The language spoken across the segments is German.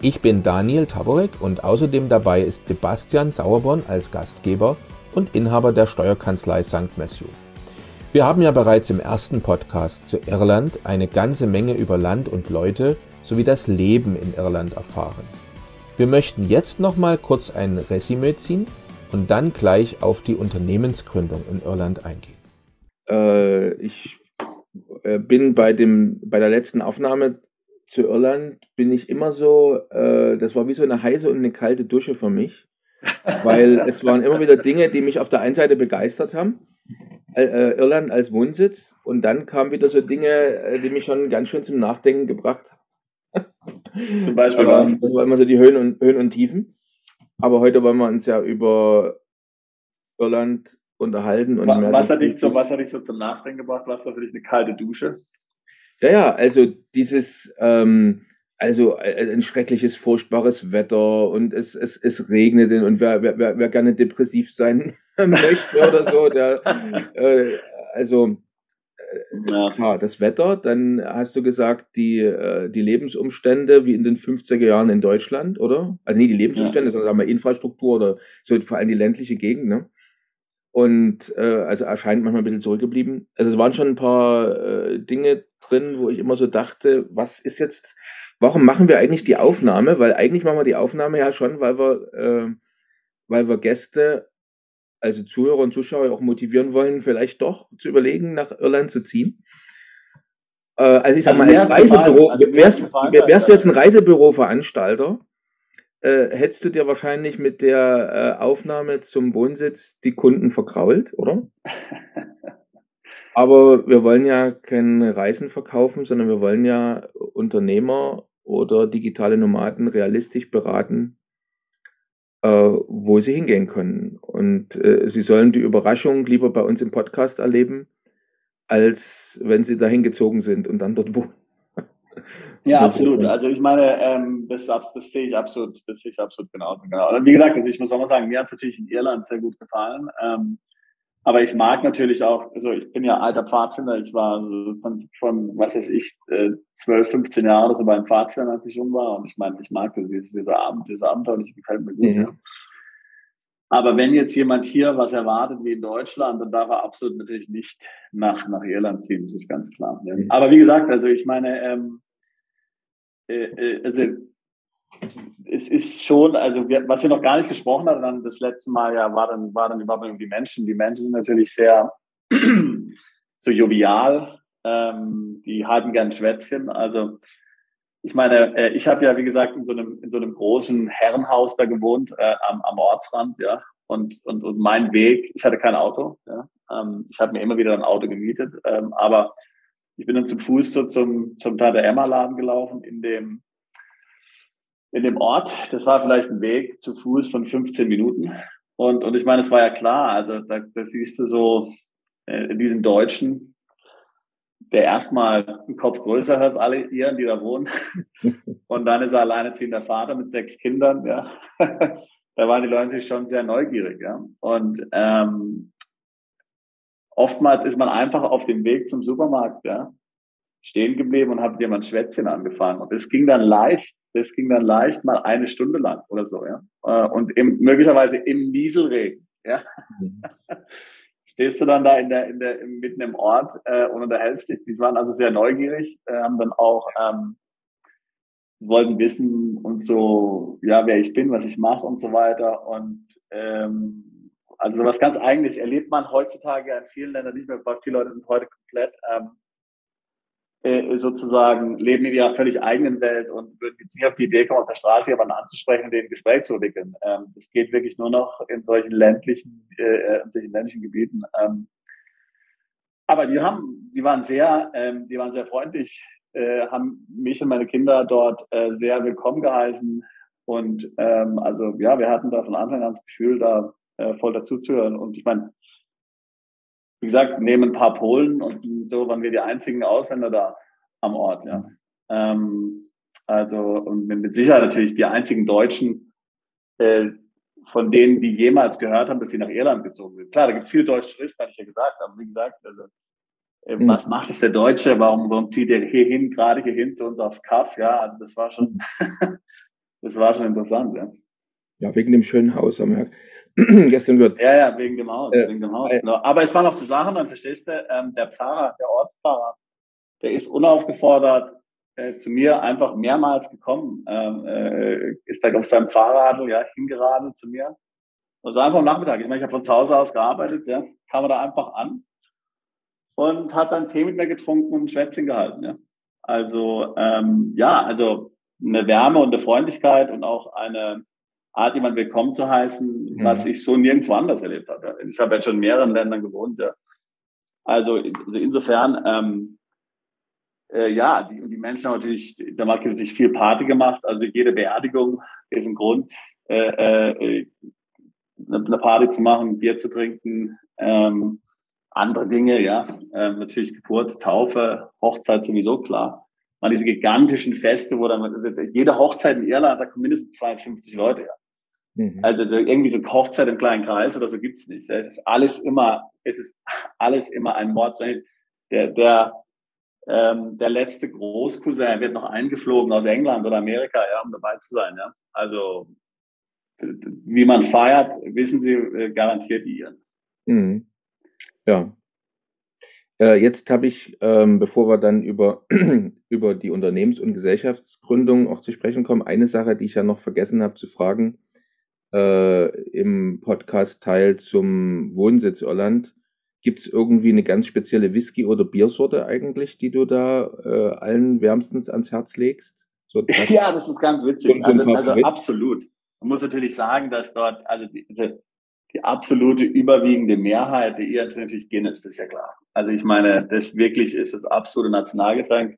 Ich bin Daniel Taborek und außerdem dabei ist Sebastian Sauerborn als Gastgeber und Inhaber der Steuerkanzlei St. Matthew. Wir haben ja bereits im ersten Podcast zu Irland eine ganze Menge über Land und Leute sowie das Leben in Irland erfahren. Wir möchten jetzt nochmal kurz ein Resümee ziehen und dann gleich auf die Unternehmensgründung in Irland eingehen. Äh, ich äh, bin bei, dem, bei der letzten Aufnahme zu Irland bin ich immer so, äh, das war wie so eine heiße und eine kalte Dusche für mich, weil es waren immer wieder Dinge, die mich auf der einen Seite begeistert haben, äh, äh, Irland als Wohnsitz, und dann kamen wieder so Dinge, äh, die mich schon ganz schön zum Nachdenken gebracht haben. Zum Beispiel Aber, was? Das waren immer so die Höhen und, Höhen und Tiefen. Aber heute wollen wir uns ja über Irland unterhalten. Und was, was hat dich so, was hat dich so zum Nachdenken gebracht? Was war für dich eine kalte Dusche? Ja, ja, also dieses, ähm, also äh, ein schreckliches, furchtbares Wetter und es, es, es regnet und wer, wer, wer gerne depressiv sein möchte oder so, der, äh, also äh, ja. ja. das Wetter, dann hast du gesagt, die, äh, die Lebensumstände wie in den 50er Jahren in Deutschland, oder? Also nie die Lebensumstände, ja. sondern sagen wir Infrastruktur oder so vor allem die ländliche Gegend, ne? Und äh, also erscheint manchmal ein bisschen zurückgeblieben. Also es waren schon ein paar äh, Dinge drin, wo ich immer so dachte, was ist jetzt, warum machen wir eigentlich die Aufnahme? Weil eigentlich machen wir die Aufnahme ja schon, weil wir, äh, weil wir Gäste, also Zuhörer und Zuschauer auch motivieren wollen, vielleicht doch zu überlegen, nach Irland zu ziehen. Äh, also ich sag also mal, als Reisebüro, also wärst, wärst du jetzt ein Reisebüroveranstalter, äh, hättest du dir wahrscheinlich mit der äh, Aufnahme zum Wohnsitz die Kunden verkrault, oder? Aber wir wollen ja keine Reisen verkaufen, sondern wir wollen ja Unternehmer oder digitale Nomaden realistisch beraten, äh, wo sie hingehen können. Und äh, sie sollen die Überraschung lieber bei uns im Podcast erleben, als wenn sie dahin gezogen sind und dann dort wohnen. Ja, absolut. Also ich meine, ähm, das, das sehe ich absolut, das sehe ich absolut genauso. Genau. Und wie gesagt, also ich muss auch mal sagen, mir hat es natürlich in Irland sehr gut gefallen. Ähm, aber ich mag natürlich auch, also ich bin ja alter Pfadfinder, ich war von, von was weiß ich, 12, 15 Jahre so beim Pfadfindern, als ich jung war. Und ich meine, ich mag das, dieses, dieser Abend, dieser Abenteuer und ich gefällt mir gut. Mhm. Ja. Aber wenn jetzt jemand hier was erwartet wie in Deutschland, dann darf er absolut natürlich nicht nach, nach Irland ziehen, das ist ganz klar. Ja. Mhm. Aber wie gesagt, also ich meine, ähm, äh, äh, also es ist schon, also wir, was wir noch gar nicht gesprochen hatten, dann das letzte Mal ja war dann, war dann überhaupt die Menschen. Die Menschen sind natürlich sehr so jovial, ähm, die halten gern Schwätzchen. Also ich meine, äh, ich habe ja, wie gesagt, in so einem, in so einem großen Herrenhaus da gewohnt, äh, am, am Ortsrand, ja. Und, und, und mein Weg, ich hatte kein Auto, ja. Ähm, ich habe mir immer wieder ein Auto gemietet, ähm, aber ich bin dann zum Fuß so zum, zum Tante Emma Laden gelaufen in dem, in dem Ort. Das war vielleicht ein Weg zu Fuß von 15 Minuten. Und, und ich meine, es war ja klar, also da, da siehst du so äh, diesen Deutschen, der erstmal einen Kopf größer hat als alle ihren, die da wohnen. Und dann ist er alleineziehender Vater mit sechs Kindern, ja. da waren die Leute schon sehr neugierig, ja. Und ähm, oftmals ist man einfach auf dem Weg zum Supermarkt, ja stehen geblieben und mal ein Schwätzchen angefangen. Und es ging dann leicht, das ging dann leicht mal eine Stunde lang oder so, ja. Äh, und im, möglicherweise im Nieselregen, ja. Mhm. Stehst du dann da in der, in der, mitten im Ort äh, und unterhältst dich. Die waren also sehr neugierig, äh, haben dann auch, ähm, wollten wissen und so, ja, wer ich bin, was ich mache und so weiter. Und ähm, also was ganz Eigenes erlebt man heutzutage in vielen Ländern nicht mehr. Viele Leute sind heute komplett ähm, äh, sozusagen leben in ihrer völlig eigenen Welt und würden jetzt nicht auf die Idee kommen, auf der Straße jemanden anzusprechen und den Gespräch zu entwickeln. Ähm, das geht wirklich nur noch in solchen ländlichen, äh, äh, in solchen ländlichen Gebieten. Ähm, aber die haben, die waren sehr, ähm, die waren sehr freundlich äh, haben mich und meine Kinder dort äh, sehr willkommen geheißen. Und ähm, also ja, wir hatten da von Anfang an das Gefühl, da äh, voll dazuzuhören. Und ich meine, wie gesagt, neben ein paar Polen und so waren wir die einzigen Ausländer da am Ort, ja. Ähm, also und mit Sicherheit natürlich die einzigen Deutschen, äh, von denen, die jemals gehört haben, dass sie nach Irland gezogen sind. Klar, da gibt es viele deutsche Touristen, hatte ich ja gesagt, aber wie gesagt, also äh, mhm. was macht es der Deutsche? Warum, warum zieht er hier hin, gerade hier hin zu uns aufs Kaff? Ja, also das war schon, das war schon interessant, ja. Ja, wegen dem schönen Haus am Merk. gestern gehört. Ja, ja, wegen dem Haus, äh, wegen dem Haus. Äh, genau. Aber es waren noch so Sachen, dann verstehst du, ähm, der Pfarrer, der Ortspfarrer, der ist unaufgefordert äh, zu mir einfach mehrmals gekommen, ähm, äh, ist da auf seinem Fahrrad ja, hingeradelt zu mir. Also einfach am Nachmittag. Ich meine, ich habe von zu Hause aus gearbeitet, ja, kam er da einfach an und hat dann Tee mit mir getrunken und ein Schwätzchen gehalten. Ja. Also ähm, ja, also eine Wärme und eine Freundlichkeit und auch eine Art, jemand willkommen zu heißen, mhm. was ich so nirgendwo anders erlebt habe. Ich habe jetzt schon in mehreren Ländern gewohnt. Ja. Also, also insofern, ähm, äh, ja, die, die Menschen haben natürlich, der Markt hat natürlich viel Party gemacht. Also jede Beerdigung ist ein Grund, äh, äh, eine Party zu machen, Bier zu trinken, ähm, andere Dinge, ja, ähm, natürlich Geburt, Taufe, Hochzeit sowieso klar. Mal diese gigantischen Feste, wo dann jede Hochzeit in Irland, da kommen mindestens 52 Leute, ja. Mhm. Also irgendwie so Hochzeit im kleinen Kreis oder so gibt's nicht. Es ist alles immer, es ist alles immer ein Mord. Der, der, ähm, der letzte Großcousin wird noch eingeflogen aus England oder Amerika, ja, um dabei zu sein. Ja. Also wie man feiert, wissen Sie äh, garantiert die Iren. Mhm. Ja. Äh, jetzt habe ich, ähm, bevor wir dann über, über die Unternehmens- und Gesellschaftsgründung auch zu sprechen kommen, eine Sache, die ich ja noch vergessen habe zu fragen äh, im Podcast-Teil zum Wohnsitz Irland. Gibt es irgendwie eine ganz spezielle Whisky- oder Biersorte eigentlich, die du da äh, allen wärmstens ans Herz legst? So, das ja, das ist ganz witzig. Also, also absolut. Man muss natürlich sagen, dass dort, also die, die absolute überwiegende Mehrheit der Irland natürlich Guinness, das ist ja klar. Also ich meine, das wirklich ist das absolute Nationalgetränk.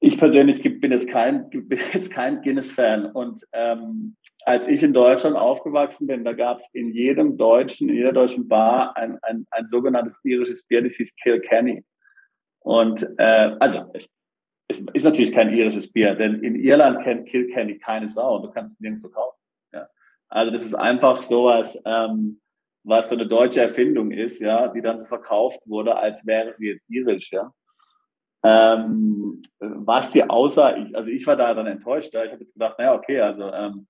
Ich persönlich bin jetzt kein, bin jetzt kein Guinness-Fan und ähm, als ich in Deutschland aufgewachsen bin, da gab es in jedem deutschen, in jeder deutschen Bar ein, ein, ein sogenanntes irisches Bier, das hieß Kilkenny. Und äh, also es, es ist natürlich kein irisches Bier, denn in Irland kennt Kilkenny keine Sau und du kannst es nirgendwo kaufen. Also das ist einfach sowas, ähm, was so eine deutsche Erfindung ist, ja, die dann so verkauft wurde, als wäre sie jetzt irisch, ja. Ähm, was die außer, ich, also ich war da dann enttäuscht, ja. ich habe jetzt gedacht, naja, okay, also ähm,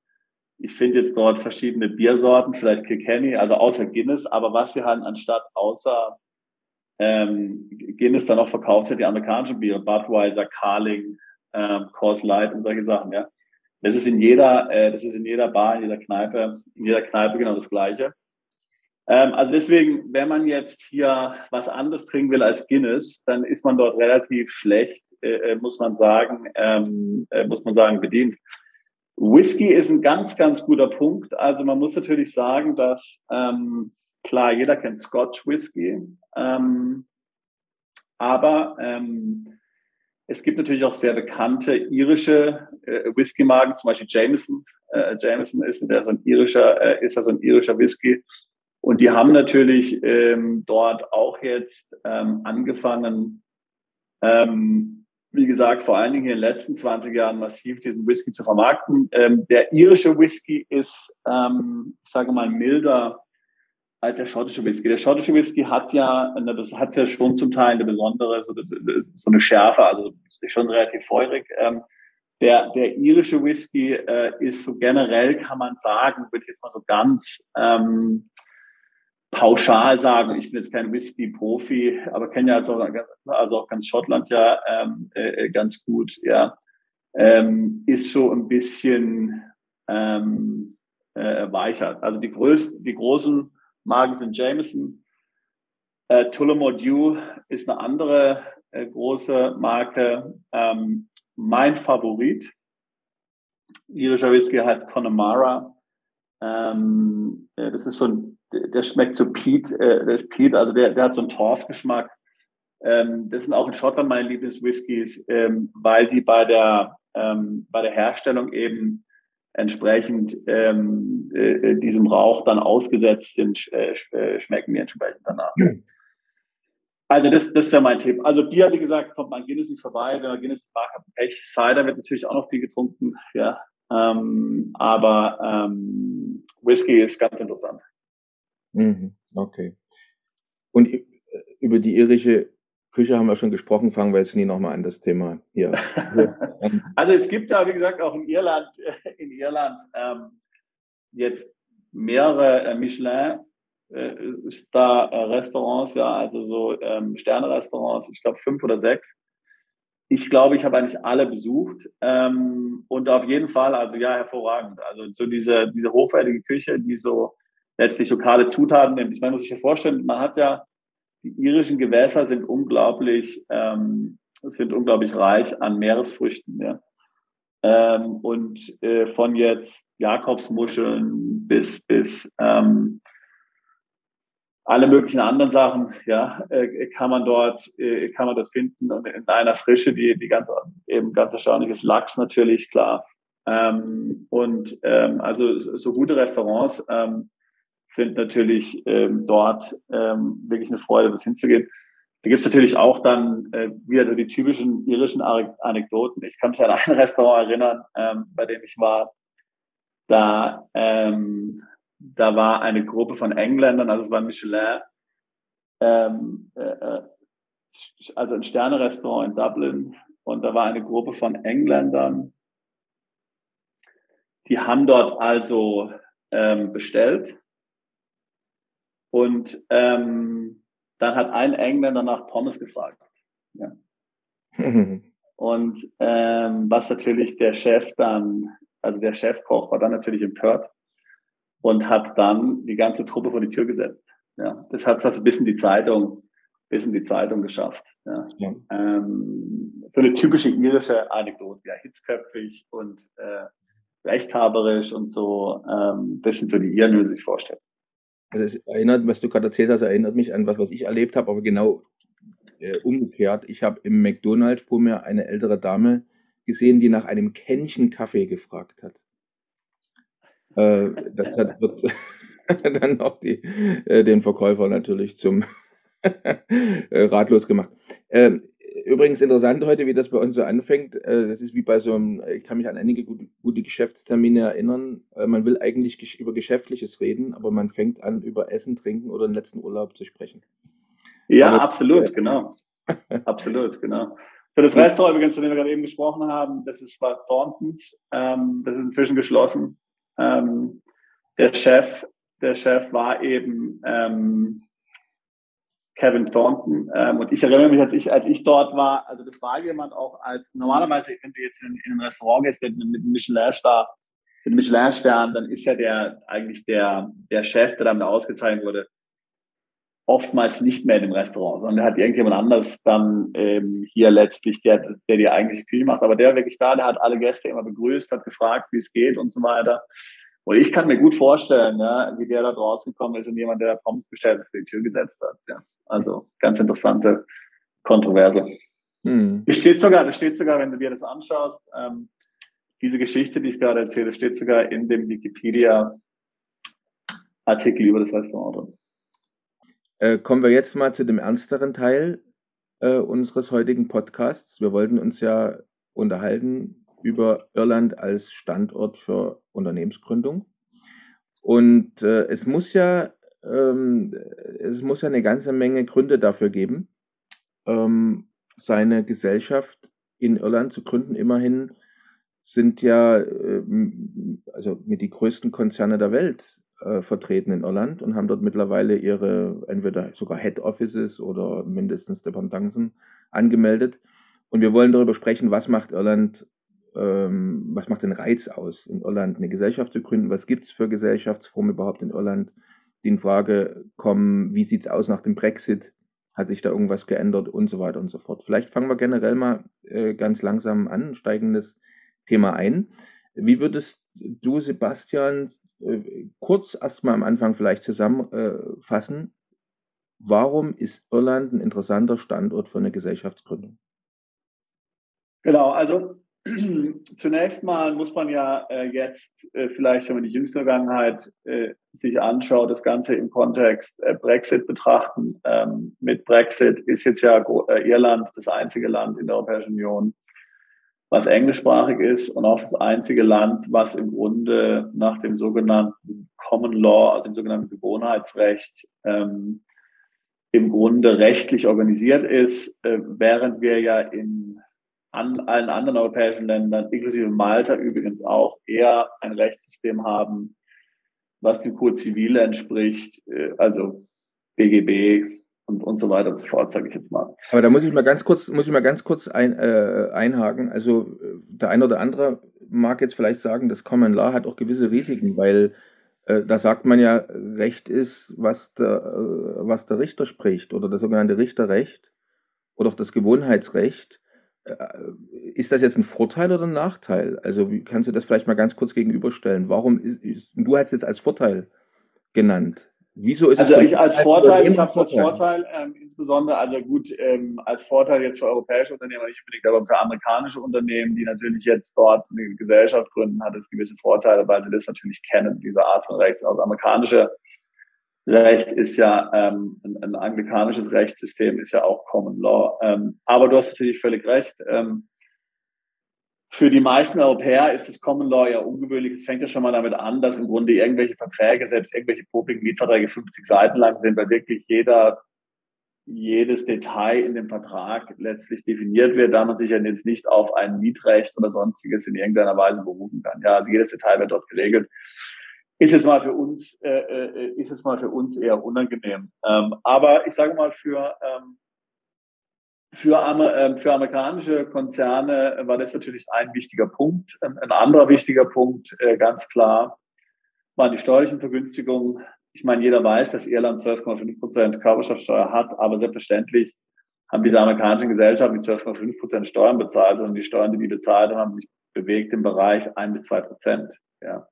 ich finde jetzt dort verschiedene Biersorten, vielleicht Kilkenny, also außer Guinness, aber was sie halt anstatt außer ähm, Guinness dann auch verkauft sind, die amerikanischen Biere, Budweiser, Carling, ähm, Coors Light und solche Sachen, ja. Das ist in jeder, äh, das ist in jeder Bar, in jeder Kneipe, in jeder Kneipe genau das Gleiche. Ähm, also deswegen, wenn man jetzt hier was anderes trinken will als Guinness, dann ist man dort relativ schlecht, äh, äh muss man sagen, ähm, äh, muss man sagen, bedient. Whisky ist ein ganz, ganz guter Punkt. Also man muss natürlich sagen, dass ähm, klar, jeder kennt Scotch Whisky, ähm, aber ähm, es gibt natürlich auch sehr bekannte irische äh, Whisky-Marken, zum Beispiel Jameson. Äh, Jameson ist der so ein irischer, äh, ist also ein irischer Whisky. Und die haben natürlich ähm, dort auch jetzt ähm, angefangen, ähm, wie gesagt, vor allen Dingen in den letzten 20 Jahren massiv diesen Whisky zu vermarkten. Ähm, der irische Whisky ist, ähm, ich sage mal, milder als der schottische Whisky. Der schottische Whisky hat ja, das hat ja schon zum Teil eine besondere, so, das, so eine Schärfe, also schon relativ feurig. Ähm, der, der irische Whisky äh, ist so generell, kann man sagen, würde ich jetzt mal so ganz ähm, pauschal sagen, ich bin jetzt kein Whisky-Profi, aber kenne ja also, also auch ganz Schottland ja ähm, äh, ganz gut, ja, ähm, ist so ein bisschen ähm, äh, weicher. Also die größten, die großen Marken sind Jameson, äh, Tullamore Dew ist eine andere äh, große Marke. Ähm, mein Favorit, irischer Whisky heißt Connemara. Ähm, äh, das ist so ein der schmeckt so Peat, äh, der Peat, also der, der hat so einen Torfgeschmack. Ähm, das sind auch in Schottland meine Lieblingswhiskys, ähm, weil die bei der, ähm, bei der Herstellung eben entsprechend ähm, äh, diesem Rauch dann ausgesetzt sind, äh, äh schmecken die entsprechend danach. Also das, das wäre mein Tipp. Also Bier, wie gesagt, kommt man Guinness nicht vorbei. Wenn man Guinness mag, hat Pech. Cider wird natürlich auch noch viel getrunken. Ja, ähm, aber ähm, Whisky ist ganz interessant. Mhm, okay. Und äh, über die irische Küche haben wir schon gesprochen, fangen wir jetzt nie nochmal an das Thema hier. also es gibt da, wie gesagt, auch in Irland, in Irland ähm, jetzt mehrere äh, Michelin äh, Restaurants, ja, also so ähm, Sterne-Restaurants, ich glaube fünf oder sechs. Ich glaube, ich habe eigentlich alle besucht ähm, und auf jeden Fall, also ja, hervorragend. Also so diese, diese hochwertige Küche, die so letztlich lokale Zutaten nimmt. Ich meine, muss ich mir vorstellen, man hat ja die irischen Gewässer sind unglaublich, ähm, sind unglaublich reich an Meeresfrüchten. Ja. Ähm, und äh, von jetzt Jakobsmuscheln bis bis ähm, alle möglichen anderen Sachen, ja, äh, kann man dort, äh, kann man dort finden und in einer Frische, die, die ganz, eben ganz erstaunliches Lachs natürlich, klar. Ähm, und ähm, also so gute Restaurants, ähm, sind natürlich ähm, dort ähm, wirklich eine Freude, dorthin zu gehen. Da gibt's natürlich auch dann äh, wieder so die typischen irischen Anekdoten. Ich kann mich an ein Restaurant erinnern, ähm, bei dem ich war. Da, ähm, da war eine Gruppe von Engländern, also es war Michelin, ähm, äh, äh also ein Sternerestaurant in Dublin. Und da war eine Gruppe von Engländern, die haben dort also ähm, bestellt und ähm, dann hat ein Engländer nach Pommes gefragt. Ja. und ähm, was natürlich der Chef dann, also der Chefkoch war dann natürlich empört und hat dann die ganze Truppe vor die Tür gesetzt. Ja, das hat also bis in die Zeitung, bis in die Zeitung geschafft. Ja. ja. Ähm, so eine typische irische Anekdote, ja, hitzköpfig und äh, rechthaberisch und so, ähm, das sind so die Iren, die sich vorstellen. Also es erinnert, was du gerade erzählt hast, erinnert mich an was, was ich erlebt habe, aber genau äh, umgekehrt. Ich habe im McDonald's vor mir eine ältere Dame gesehen, die nach einem Kännchen Kaffee gefragt hat. Äh, das hat wird dann noch die, äh, den Verkäufer natürlich zum äh, ratlos gemacht. Ähm, übrigens interessant heute, wie das bei uns so anfängt. Äh, das ist wie bei so einem, ich kann mich an einige gute, gute Geschäftstermine erinnern. Äh, man will eigentlich über Geschäftliches reden, aber man fängt an, über Essen, Trinken oder den letzten Urlaub zu sprechen. Ja, aber, absolut, äh, genau. absolut, genau. So, das Restaurant übrigens, von dem wir gerade eben gesprochen haben, das ist bei Thorntons. Ähm, das ist inzwischen geschlossen. Ähm, der Chef, der Chef war eben ähm, Kevin Thornton. Ähm, und ich erinnere mich, als ich, als ich dort war, also das war jemand auch als, normalerweise, wenn du jetzt in, in ein Restaurant gehst mit, mit einem Michelin-Star, mit einem Michelin-Stern, dann ist ja der, eigentlich der, der Chef, der dann da ausgezeichnet wurde, oftmals nicht mehr in dem Restaurant, sondern der hat irgendjemand anders dann ähm, hier letztlich, der, der die eigentliche Küche macht. Aber der war wirklich da, der hat alle Gäste immer begrüßt, hat gefragt, wie es geht und so weiter. Und ich kann mir gut vorstellen, ja, wie der da draußen gekommen ist und jemand, der Pommes bestellt für die Tür gesetzt hat. Ja. Also ganz interessante Kontroverse. Hm. Es steht sogar, das steht sogar, wenn du dir das anschaust, ähm, diese Geschichte, die ich gerade erzähle, steht sogar in dem Wikipedia-Artikel über das Restaurant drin. Äh, kommen wir jetzt mal zu dem ernsteren Teil äh, unseres heutigen Podcasts. Wir wollten uns ja unterhalten über Irland als Standort für Unternehmensgründung. Und äh, es muss ja ähm, es muss ja eine ganze Menge Gründe dafür geben, ähm, seine Gesellschaft in Irland zu gründen. Immerhin sind ja äh, also mit die größten Konzerne der Welt äh, vertreten in Irland und haben dort mittlerweile ihre entweder sogar Head Offices oder mindestens Dependancen angemeldet. Und wir wollen darüber sprechen, was macht Irland ähm, was macht den Reiz aus, in Irland eine Gesellschaft zu gründen? Was gibt es für Gesellschaftsformen überhaupt in Irland, die in Frage kommen? Wie sieht es aus nach dem Brexit? Hat sich da irgendwas geändert und so weiter und so fort? Vielleicht fangen wir generell mal äh, ganz langsam an, steigendes Thema ein. Wie würdest du, Sebastian, äh, kurz erstmal am Anfang vielleicht zusammenfassen, warum ist Irland ein interessanter Standort für eine Gesellschaftsgründung? Genau, also zunächst mal muss man ja äh, jetzt äh, vielleicht, wenn man die jüngste Vergangenheit äh, sich anschaut, das Ganze im Kontext äh, Brexit betrachten. Ähm, mit Brexit ist jetzt ja äh, Irland das einzige Land in der Europäischen Union, was englischsprachig ist und auch das einzige Land, was im Grunde nach dem sogenannten Common Law, also dem sogenannten Gewohnheitsrecht, ähm, im Grunde rechtlich organisiert ist, äh, während wir ja in an allen anderen europäischen Ländern, inklusive Malta übrigens auch, eher ein Rechtssystem haben, was dem Code Zivil entspricht, äh, also BGB und, und so weiter und so fort, sage ich jetzt mal. Aber da muss ich mal ganz kurz, muss ich mal ganz kurz ein, äh, einhaken. Also äh, der eine oder andere mag jetzt vielleicht sagen, das Common Law hat auch gewisse Risiken, weil äh, da sagt man ja, Recht ist, was der, was der Richter spricht oder das sogenannte Richterrecht oder auch das Gewohnheitsrecht. Äh, ist das jetzt ein Vorteil oder ein Nachteil? Also wie kannst du das vielleicht mal ganz kurz gegenüberstellen? Warum ist, ist du hast es jetzt als Vorteil genannt? Wieso ist also es ich als Vorteil, ich habe es als Vorteil, ähm, insbesondere, also gut, ähm, als Vorteil jetzt für europäische Unternehmen, nicht unbedingt, aber für amerikanische Unternehmen, die natürlich jetzt dort eine Gesellschaft gründen, hat es gewisse Vorteile, weil sie das natürlich kennen, diese Art von Rechts. Also amerikanische Recht ist ja ähm, ein, ein anglikanisches Rechtssystem, ist ja auch Common Law. Ähm, aber du hast natürlich völlig recht. Ähm, für die meisten Europäer ist das Common Law ja ungewöhnlich. Es fängt ja schon mal damit an, dass im Grunde irgendwelche Verträge, selbst irgendwelche popligen Mietverträge 50 Seiten lang sind, weil wirklich jeder, jedes Detail in dem Vertrag letztlich definiert wird, da man sich ja jetzt nicht auf ein Mietrecht oder sonstiges in irgendeiner Weise berufen kann. Ja, also jedes Detail wird dort geregelt ist jetzt mal für uns, äh, äh, ist jetzt mal für uns eher unangenehm. Ähm, aber ich sage mal für, ähm, für, äh, für amerikanische Konzerne war das natürlich ein wichtiger Punkt. Ähm, ein anderer wichtiger Punkt, äh, ganz klar, waren die steuerlichen Vergünstigungen. Ich meine, jeder weiß, dass Irland 12,5 Prozent Körperschaftssteuer hat, aber selbstverständlich haben diese amerikanischen Gesellschaften die 12,5 Prozent Steuern bezahlt, sondern die Steuern, die die bezahlt haben, haben sich bewegt im Bereich ein bis zwei Prozent. Ja.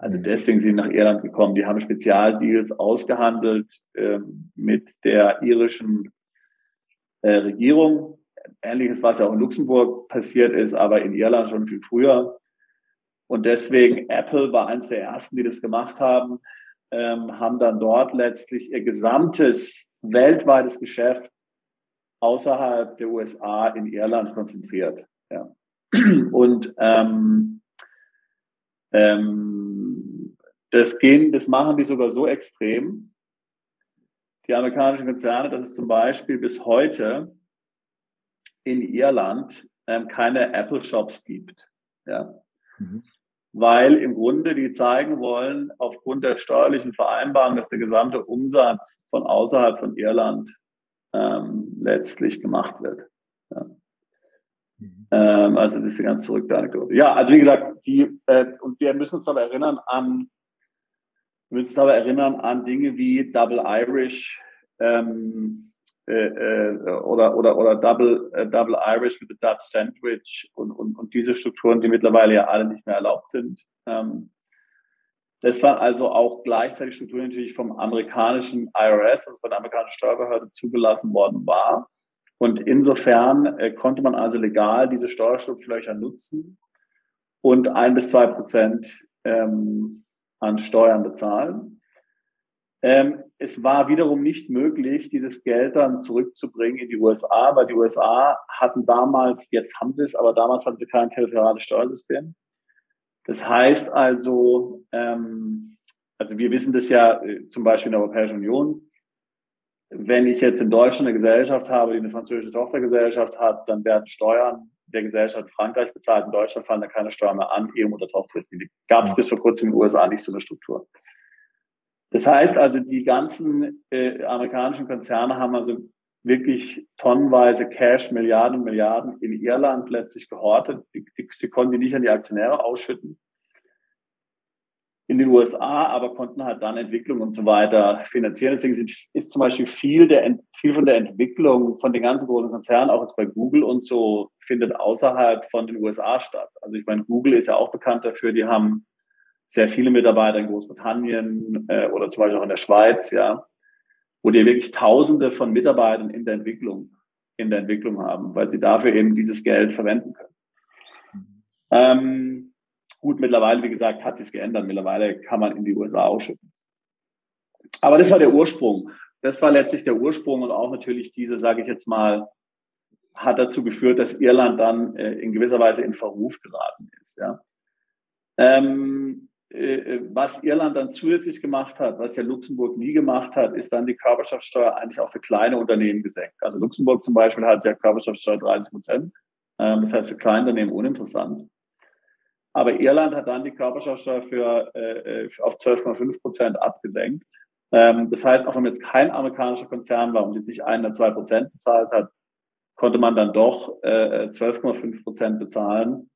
Also deswegen sind sie nach Irland gekommen. Die haben Spezialdeals ausgehandelt äh, mit der irischen äh, Regierung. Ähnliches, was ja auch in Luxemburg passiert ist, aber in Irland schon viel früher. Und deswegen, Apple war eines der ersten, die das gemacht haben, ähm, haben dann dort letztlich ihr gesamtes weltweites Geschäft außerhalb der USA in Irland konzentriert. Ja. Und ähm, ähm, das gehen, das machen die sogar so extrem, die amerikanischen Konzerne, dass es zum Beispiel bis heute in Irland ähm, keine Apple Shops gibt. Ja. Mhm. Weil im Grunde die zeigen wollen, aufgrund der steuerlichen Vereinbarung, dass der gesamte Umsatz von außerhalb von Irland ähm, letztlich gemacht wird. Ja. Mhm. Ähm, also das ist eine ganz verrückte Anekdote. Ja, also wie gesagt, die, äh, und wir müssen uns aber erinnern an uns aber erinnern an Dinge wie Double Irish ähm, äh, äh, oder, oder, oder Double, äh, Double Irish mit the Dutch Sandwich und, und, und diese Strukturen, die mittlerweile ja alle nicht mehr erlaubt sind. Ähm, das waren also auch gleichzeitig Strukturen, die natürlich vom amerikanischen IRS, also von der amerikanischen Steuerbehörde zugelassen worden war. Und insofern äh, konnte man also legal diese Steuerschlupflöcher nutzen und ein bis zwei Prozent ähm, an Steuern bezahlen. Ähm, es war wiederum nicht möglich, dieses Geld dann zurückzubringen in die USA, weil die USA hatten damals, jetzt haben sie es, aber damals hatten sie kein territoriales Steuersystem. Das heißt also, ähm, also wir wissen das ja äh, zum Beispiel in der Europäischen Union, wenn ich jetzt in Deutschland eine Gesellschaft habe, die eine französische Tochtergesellschaft hat, dann werden Steuern der Gesellschaft in Frankreich bezahlt. In Deutschland fallen da keine Steuern mehr an. Ehe- oder Tochterrichtlinie gab es bis vor kurzem in den USA nicht so eine Struktur. Das heißt also, die ganzen äh, amerikanischen Konzerne haben also wirklich tonnenweise Cash, Milliarden, Milliarden in Irland letztlich gehortet. Die, die, sie konnten die nicht an die Aktionäre ausschütten in den USA, aber konnten halt dann Entwicklung und so weiter finanzieren. Deswegen sind, ist zum Beispiel viel, der, viel von der Entwicklung von den ganzen großen Konzernen, auch jetzt bei Google und so, findet außerhalb von den USA statt. Also ich meine, Google ist ja auch bekannt dafür, die haben sehr viele Mitarbeiter in Großbritannien äh, oder zum Beispiel auch in der Schweiz, ja. wo die wirklich Tausende von Mitarbeitern in der Entwicklung, in der Entwicklung haben, weil sie dafür eben dieses Geld verwenden können. Mhm. Ähm, gut, mittlerweile, wie gesagt, hat sich geändert. Mittlerweile kann man in die USA ausschütten. Aber das war der Ursprung. Das war letztlich der Ursprung und auch natürlich diese, sage ich jetzt mal, hat dazu geführt, dass Irland dann äh, in gewisser Weise in Verruf geraten ist. Ja. Ähm, äh, was Irland dann zusätzlich gemacht hat, was ja Luxemburg nie gemacht hat, ist dann die Körperschaftssteuer eigentlich auch für kleine Unternehmen gesenkt. Also Luxemburg zum Beispiel hat ja Körperschaftssteuer 30 Prozent. Ähm, das heißt für kleine Unternehmen uninteressant. Aber Irland hat dann die Körperschaftssteuer für, äh, auf 12,5 Prozent abgesenkt. Ähm, das heißt, auch wenn jetzt kein amerikanischer Konzern war und jetzt nicht ein oder zwei Prozent bezahlt hat, konnte man dann doch äh, 12,5 Prozent bezahlen,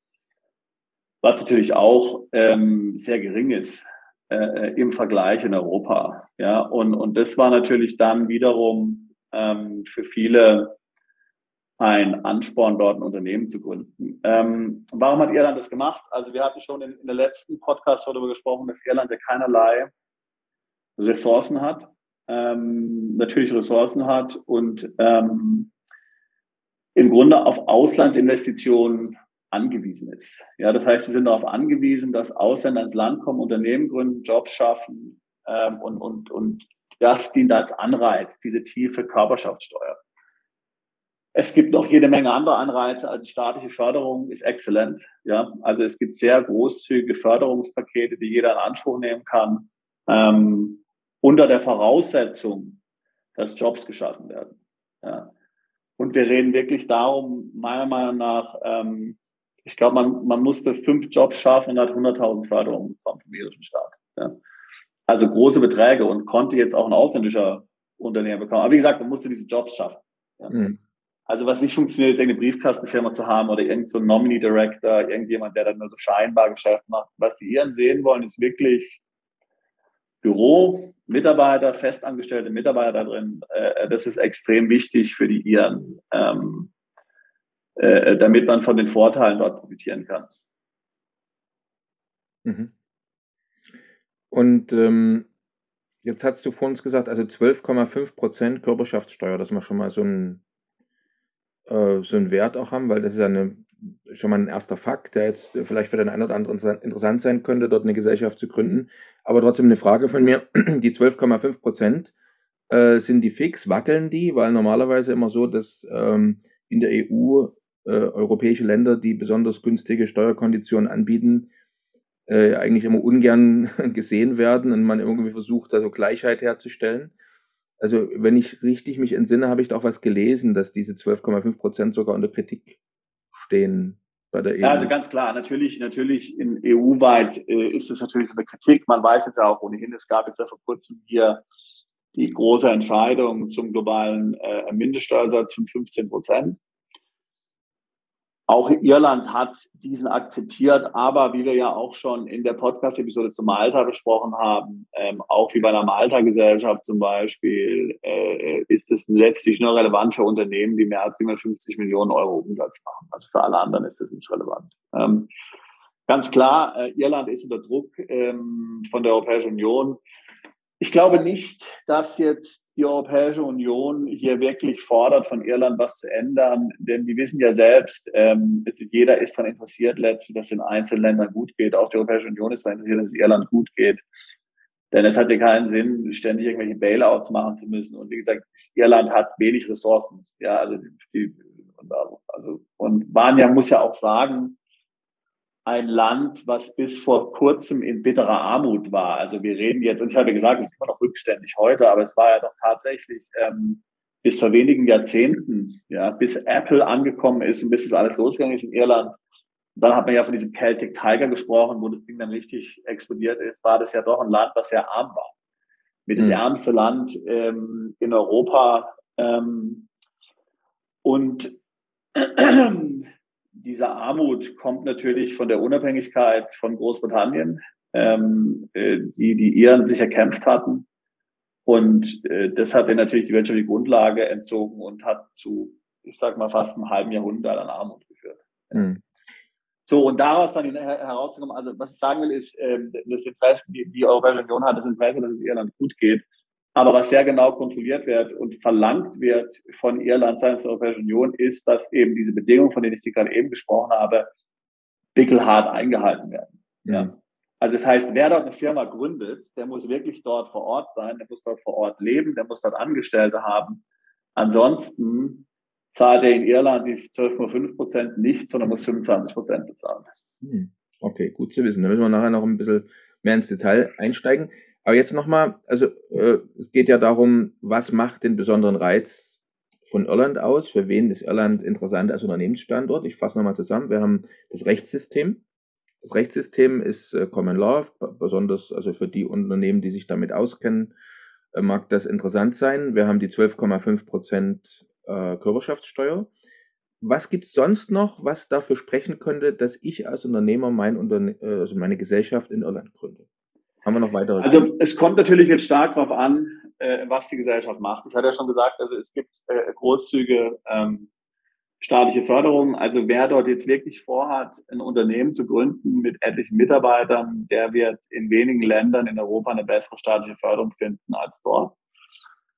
was natürlich auch ähm, sehr gering ist äh, im Vergleich in Europa. Ja, und, und das war natürlich dann wiederum ähm, für viele ein Ansporn, dort ein Unternehmen zu gründen. Ähm, warum hat Irland das gemacht? Also wir hatten schon in, in der letzten Podcast darüber gesprochen, dass Irland ja keinerlei Ressourcen hat, ähm, natürlich Ressourcen hat und ähm, im Grunde auf Auslandsinvestitionen angewiesen ist. Ja, das heißt, sie sind darauf angewiesen, dass Ausländer ins Land kommen, Unternehmen gründen, Jobs schaffen ähm, und, und, und das dient als Anreiz, diese tiefe Körperschaftssteuer. Es gibt noch jede Menge andere Anreize. Also staatliche Förderung ist exzellent. Ja, also es gibt sehr großzügige Förderungspakete, die jeder in Anspruch nehmen kann, ähm, unter der Voraussetzung, dass Jobs geschaffen werden. Ja. Und wir reden wirklich darum, meiner Meinung nach, ähm, ich glaube, man, man musste fünf Jobs schaffen und hat 100.000 Förderungen bekommen vom irischen Staat. Ja. Also große Beträge und konnte jetzt auch ein ausländischer Unternehmer bekommen. Aber wie gesagt, man musste diese Jobs schaffen. Ja. Mhm. Also was nicht funktioniert, ist irgendeine Briefkastenfirma zu haben oder irgendein so Nominee Director, irgendjemand, der dann nur so scheinbar Geschäft macht. Was die Iren sehen wollen, ist wirklich Büro, Mitarbeiter, festangestellte Mitarbeiter da drin. Äh, das ist extrem wichtig für die Iren, ähm, äh, damit man von den Vorteilen dort profitieren kann. Mhm. Und ähm, jetzt hast du vor uns gesagt, also 12,5 Prozent Körperschaftssteuer, dass wir schon mal so ein äh, so einen Wert auch haben, weil das ist ja eine, schon mal ein erster Fakt, der jetzt vielleicht für den einen oder anderen interessant sein könnte, dort eine Gesellschaft zu gründen. Aber trotzdem eine Frage von mir, die 12,5 Prozent, äh, sind die fix, wackeln die? Weil normalerweise immer so, dass ähm, in der EU äh, europäische Länder, die besonders günstige Steuerkonditionen anbieten, äh, eigentlich immer ungern gesehen werden und man irgendwie versucht, da so Gleichheit herzustellen also wenn ich richtig mich entsinne, habe ich da auch was gelesen, dass diese 12,5 Prozent sogar unter Kritik stehen bei der EU. Ja, also ganz klar, natürlich, natürlich in EU-weit äh, ist es natürlich eine Kritik. Man weiß jetzt auch ohnehin, es gab jetzt ja vor kurzem hier die große Entscheidung zum globalen äh, Mindeststeuersatz von 15 Prozent. Auch Irland hat diesen akzeptiert, aber wie wir ja auch schon in der Podcast-Episode zu Malta besprochen haben, ähm, auch wie bei einer Malta-Gesellschaft zum Beispiel, äh, ist es letztlich nur relevant für Unternehmen, die mehr als 750 Millionen Euro Umsatz machen. Also für alle anderen ist das nicht relevant. Ähm, ganz klar, äh, Irland ist unter Druck ähm, von der Europäischen Union. Ich glaube nicht, dass jetzt die Europäische Union hier wirklich fordert, von Irland was zu ändern, denn die wissen ja selbst, ähm, also jeder ist daran interessiert letztlich, dass es in einzelnen Ländern gut geht. Auch die Europäische Union ist daran interessiert, dass es Irland gut geht. Denn es hat ja keinen Sinn, ständig irgendwelche Bailouts machen zu müssen. Und wie gesagt, Irland hat wenig Ressourcen. Ja, also, die, also und Vanya muss ja auch sagen, ein Land, was bis vor kurzem in bitterer Armut war. Also wir reden jetzt, und ich habe gesagt, es ist immer noch rückständig heute, aber es war ja doch tatsächlich ähm, bis vor wenigen Jahrzehnten, ja, bis Apple angekommen ist und bis es alles losgegangen ist in Irland. dann hat man ja von diesem Celtic Tiger gesprochen, wo das Ding dann richtig explodiert ist, war das ja doch ein Land, was sehr arm war. Mit mhm. das ärmste Land ähm, in Europa. Ähm, und diese Armut kommt natürlich von der Unabhängigkeit von Großbritannien, ähm, äh, die die Iren sich erkämpft hatten. Und äh, das hat ihnen natürlich die wirtschaftliche Grundlage entzogen und hat zu, ich sag mal, fast einem halben Jahrhundert an Armut geführt. Mhm. So, und daraus dann herauszukommen, also was ich sagen will, ist, äh, das Interesse, die, die Europäische Union hat das Interesse, dass es Irland gut geht. Aber was sehr genau kontrolliert wird und verlangt wird von Irland seitens der Europäischen Union, ist, dass eben diese Bedingungen, von denen ich gerade eben gesprochen habe, pickelhart eingehalten werden. Ja. Also das heißt, wer dort eine Firma gründet, der muss wirklich dort vor Ort sein, der muss dort vor Ort leben, der muss dort Angestellte haben. Ansonsten zahlt er in Irland die 12,5 Prozent nicht, sondern muss 25 Prozent bezahlen. Hm. Okay, gut zu wissen. Da müssen wir nachher noch ein bisschen mehr ins Detail einsteigen. Aber jetzt nochmal, also äh, es geht ja darum, was macht den besonderen Reiz von Irland aus? Für wen ist Irland interessant als Unternehmensstandort? Ich fasse nochmal zusammen. Wir haben das Rechtssystem. Das Rechtssystem ist äh, Common Law, besonders also für die Unternehmen, die sich damit auskennen, äh, mag das interessant sein. Wir haben die 12,5 Prozent äh, Körperschaftssteuer. Was gibt es sonst noch, was dafür sprechen könnte, dass ich als Unternehmer mein Unterne äh, also meine Gesellschaft in Irland gründe? Haben wir noch weitere? Also es kommt natürlich jetzt stark darauf an, äh, was die Gesellschaft macht. Ich hatte ja schon gesagt, also es gibt äh, Großzüge ähm, staatliche Förderung. Also wer dort jetzt wirklich vorhat, ein Unternehmen zu gründen mit etlichen Mitarbeitern, der wird in wenigen Ländern in Europa eine bessere staatliche Förderung finden als dort.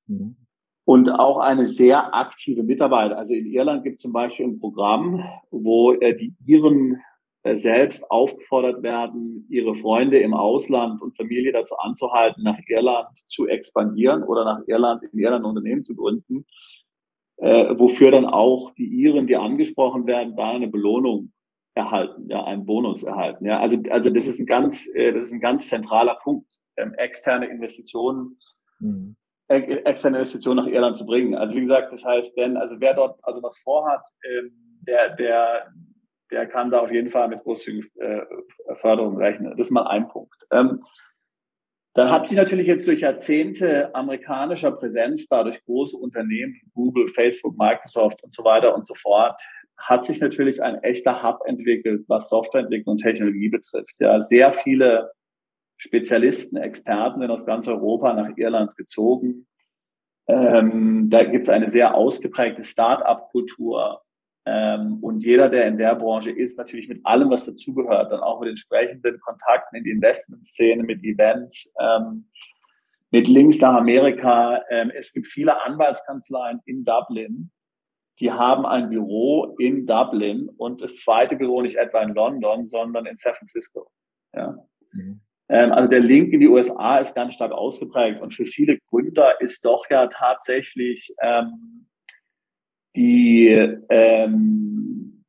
Mhm. Und auch eine sehr aktive Mitarbeit. Also in Irland gibt es zum Beispiel ein Programm, wo äh, die Iren selbst aufgefordert werden, ihre Freunde im Ausland und Familie dazu anzuhalten, nach Irland zu expandieren oder nach Irland in Irland Unternehmen zu gründen, äh, wofür dann auch die Iren, die angesprochen werden, da eine Belohnung erhalten, ja, einen Bonus erhalten. Ja, also, also das ist ein ganz, äh, das ist ein ganz zentraler Punkt, ähm, externe Investitionen, mhm. äh, externe Investitionen nach Irland zu bringen. Also wie gesagt, das heißt, denn, also wer dort also was vorhat, ähm, der, der, der kann da auf jeden Fall mit großzügigen äh, Förderung rechnen. Das ist mal ein Punkt. Ähm, dann hat sich natürlich jetzt durch Jahrzehnte amerikanischer Präsenz, dadurch große Unternehmen, Google, Facebook, Microsoft und so weiter und so fort, hat sich natürlich ein echter Hub entwickelt, was Softwareentwicklung und Technologie betrifft. Ja, sehr viele Spezialisten, Experten sind aus ganz Europa nach Irland gezogen. Ähm, da gibt es eine sehr ausgeprägte Start-up-Kultur. Ähm, und jeder, der in der Branche ist, natürlich mit allem, was dazugehört, dann auch mit entsprechenden Kontakten in die Investmentszene, mit Events, ähm, mit Links nach Amerika. Ähm, es gibt viele Anwaltskanzleien in Dublin, die haben ein Büro in Dublin und das zweite Büro nicht etwa in London, sondern in San Francisco. Ja. Mhm. Ähm, also der Link in die USA ist ganz stark ausgeprägt und für viele Gründer ist doch ja tatsächlich ähm, die ähm,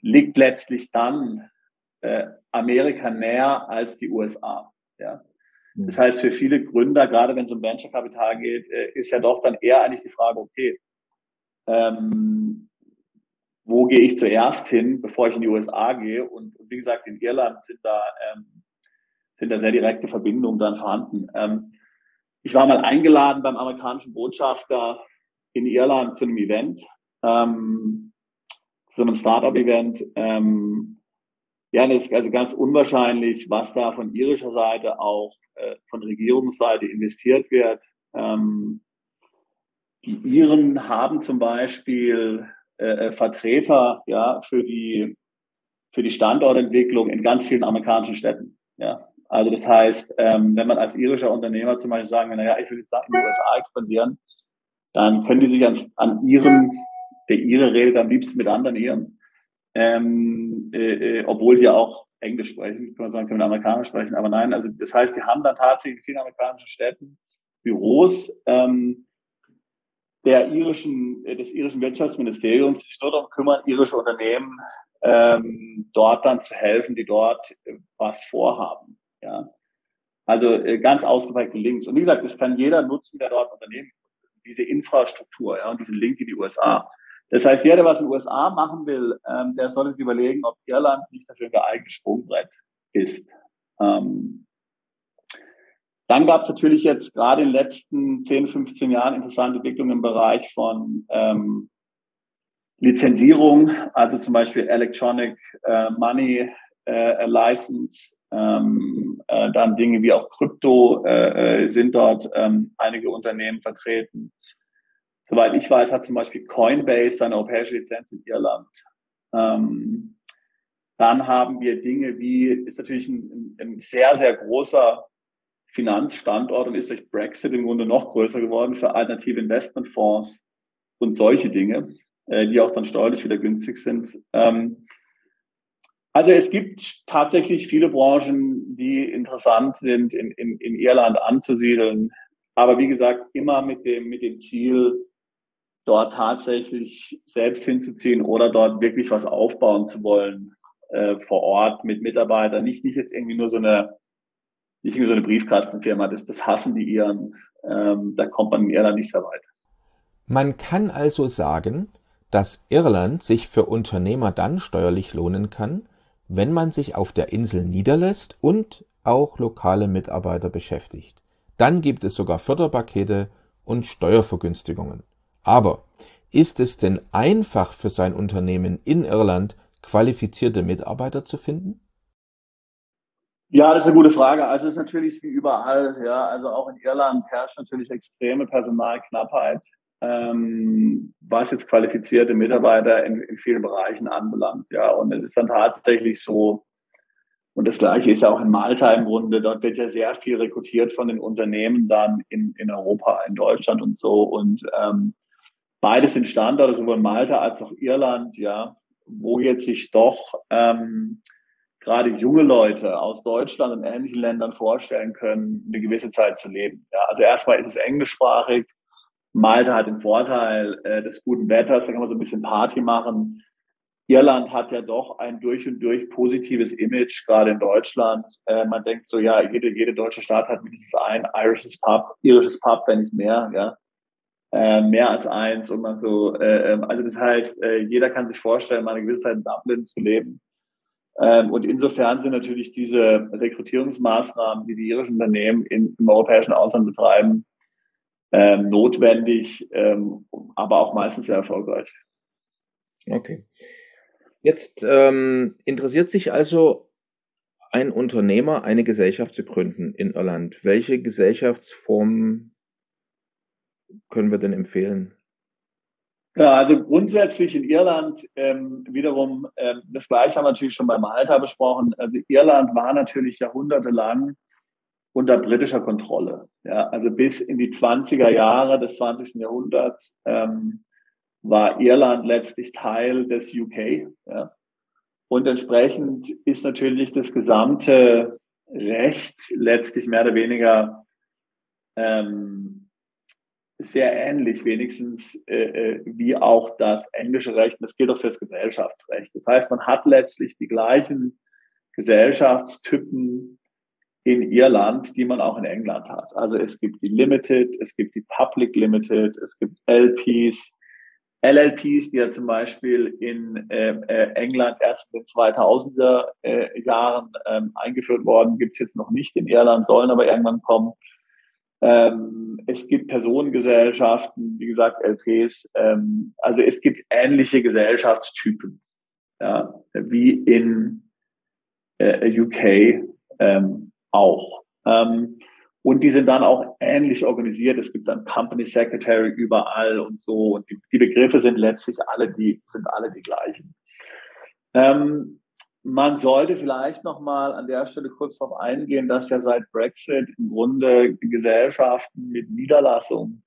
liegt letztlich dann äh, Amerika näher als die USA. Ja. Mhm. Das heißt, für viele Gründer, gerade wenn es um Venture-Kapital geht, äh, ist ja doch dann eher eigentlich die Frage, okay, ähm, wo gehe ich zuerst hin, bevor ich in die USA gehe? Und, und wie gesagt, in Irland sind da, ähm, sind da sehr direkte Verbindungen dann vorhanden. Ähm, ich war mal eingeladen beim amerikanischen Botschafter in Irland zu einem Event ähm, zu einem Startup-Event. Ähm, ja, das ist also ganz unwahrscheinlich, was da von irischer Seite auch äh, von Regierungsseite investiert wird. Ähm, die Iren haben zum Beispiel äh, äh, Vertreter ja, für, die, für die Standortentwicklung in ganz vielen amerikanischen Städten. Ja. Also das heißt, ähm, wenn man als irischer Unternehmer zum Beispiel sagen will, naja, ich will jetzt in die USA expandieren, dann können die sich an, an ihren der Ire redet am liebsten mit anderen Iren. Ähm, äh, äh, obwohl die auch Englisch sprechen, kann man sagen, können Amerikaner sprechen, aber nein, also das heißt, die haben dann tatsächlich in vielen amerikanischen Städten Büros ähm, der irischen, äh, des irischen Wirtschaftsministeriums, sich dort darum kümmern, irische Unternehmen ähm, dort dann zu helfen, die dort äh, was vorhaben. Ja. Also äh, ganz ausgeprägte Links. Und wie gesagt, das kann jeder nutzen, der dort Unternehmen, diese Infrastruktur ja, und diesen Link in die USA. Das heißt, jeder, der was in den USA machen will, ähm, der sollte sich überlegen, ob Irland nicht dafür ein geeignetes Sprungbrett ist. Ähm, dann gab es natürlich jetzt gerade in den letzten 10, 15 Jahren interessante Entwicklungen im Bereich von ähm, Lizenzierung, also zum Beispiel Electronic äh, Money äh, License, ähm, äh, dann Dinge wie auch Krypto äh, äh sind dort ähm, einige Unternehmen vertreten. Soweit ich weiß, hat zum Beispiel Coinbase seine europäische Lizenz in Irland. Ähm, dann haben wir Dinge wie, ist natürlich ein, ein, sehr, sehr großer Finanzstandort und ist durch Brexit im Grunde noch größer geworden für alternative Investmentfonds und solche Dinge, äh, die auch dann steuerlich wieder günstig sind. Ähm, also es gibt tatsächlich viele Branchen, die interessant sind, in, in, in Irland anzusiedeln. Aber wie gesagt, immer mit dem, mit dem Ziel, dort tatsächlich selbst hinzuziehen oder dort wirklich was aufbauen zu wollen äh, vor Ort mit Mitarbeitern. Nicht, nicht jetzt irgendwie nur so eine, nicht irgendwie so eine Briefkastenfirma. Das, das hassen die Iren. Ähm, da kommt man in Irland nicht sehr weit. Man kann also sagen, dass Irland sich für Unternehmer dann steuerlich lohnen kann, wenn man sich auf der Insel niederlässt und auch lokale Mitarbeiter beschäftigt. Dann gibt es sogar Förderpakete und Steuervergünstigungen. Aber ist es denn einfach für sein Unternehmen in Irland qualifizierte Mitarbeiter zu finden? Ja, das ist eine gute Frage. Also es ist natürlich wie überall, ja, also auch in Irland herrscht natürlich extreme Personalknappheit ähm, was jetzt qualifizierte Mitarbeiter in, in vielen Bereichen anbelangt. Ja, und es ist dann tatsächlich so, und das Gleiche ist ja auch in Malta im Grunde. Dort wird ja sehr viel rekrutiert von den Unternehmen dann in, in Europa, in Deutschland und so. Und ähm, beides sind Standorte, sowohl Malta als auch Irland, ja, wo jetzt sich doch ähm, gerade junge Leute aus Deutschland und ähnlichen Ländern vorstellen können, eine gewisse Zeit zu leben. Ja, also erstmal ist es englischsprachig. Malta hat den Vorteil äh, des guten Wetters, da kann man so ein bisschen Party machen. Irland hat ja doch ein durch und durch positives Image, gerade in Deutschland. Äh, man denkt so, ja, jede, jede deutsche Stadt hat mindestens ein irisches Pub, irisches Pub, wenn nicht mehr, ja. Äh, mehr als eins und man so, äh, ähm, also das heißt, äh, jeder kann sich vorstellen, mal eine gewisse Zeit in Dublin zu leben. Ähm, und insofern sind natürlich diese Rekrutierungsmaßnahmen, die die irischen Unternehmen in, im europäischen Ausland betreiben, ähm, notwendig, ähm, aber auch meistens sehr erfolgreich. Okay. Jetzt ähm, interessiert sich also ein Unternehmer, eine Gesellschaft zu gründen in Irland. Welche Gesellschaftsform können wir denn empfehlen? Ja, also grundsätzlich in Irland ähm, wiederum, ähm, das gleiche haben wir natürlich schon beim Malta besprochen. Also Irland war natürlich jahrhundertelang unter britischer Kontrolle. Ja, also bis in die 20er Jahre des 20. Jahrhunderts ähm, war Irland letztlich Teil des UK. Ja. Und entsprechend ist natürlich das gesamte Recht letztlich mehr oder weniger ähm, sehr ähnlich, wenigstens äh, äh wie auch das englische Recht. das gilt auch fürs Gesellschaftsrecht. Das heißt, man hat letztlich die gleichen Gesellschaftstypen in Irland, die man auch in England hat. Also es gibt die Limited, es gibt die Public Limited, es gibt LPs, LLPs, die ja zum Beispiel in äh, äh, England erst in den 2000er äh, Jahren ähm, eingeführt worden, gibt's jetzt noch nicht in Irland, sollen aber irgendwann kommen. Ähm, es gibt Personengesellschaften, wie gesagt, LPs. Ähm, also es gibt ähnliche Gesellschaftstypen, ja, wie in äh, UK. Ähm, auch. Ähm, und die sind dann auch ähnlich organisiert. Es gibt dann Company Secretary überall und so. Und die, die Begriffe sind letztlich alle die, sind alle die gleichen. Ähm, man sollte vielleicht nochmal an der Stelle kurz darauf eingehen, dass ja seit Brexit im Grunde Gesellschaften mit Niederlassung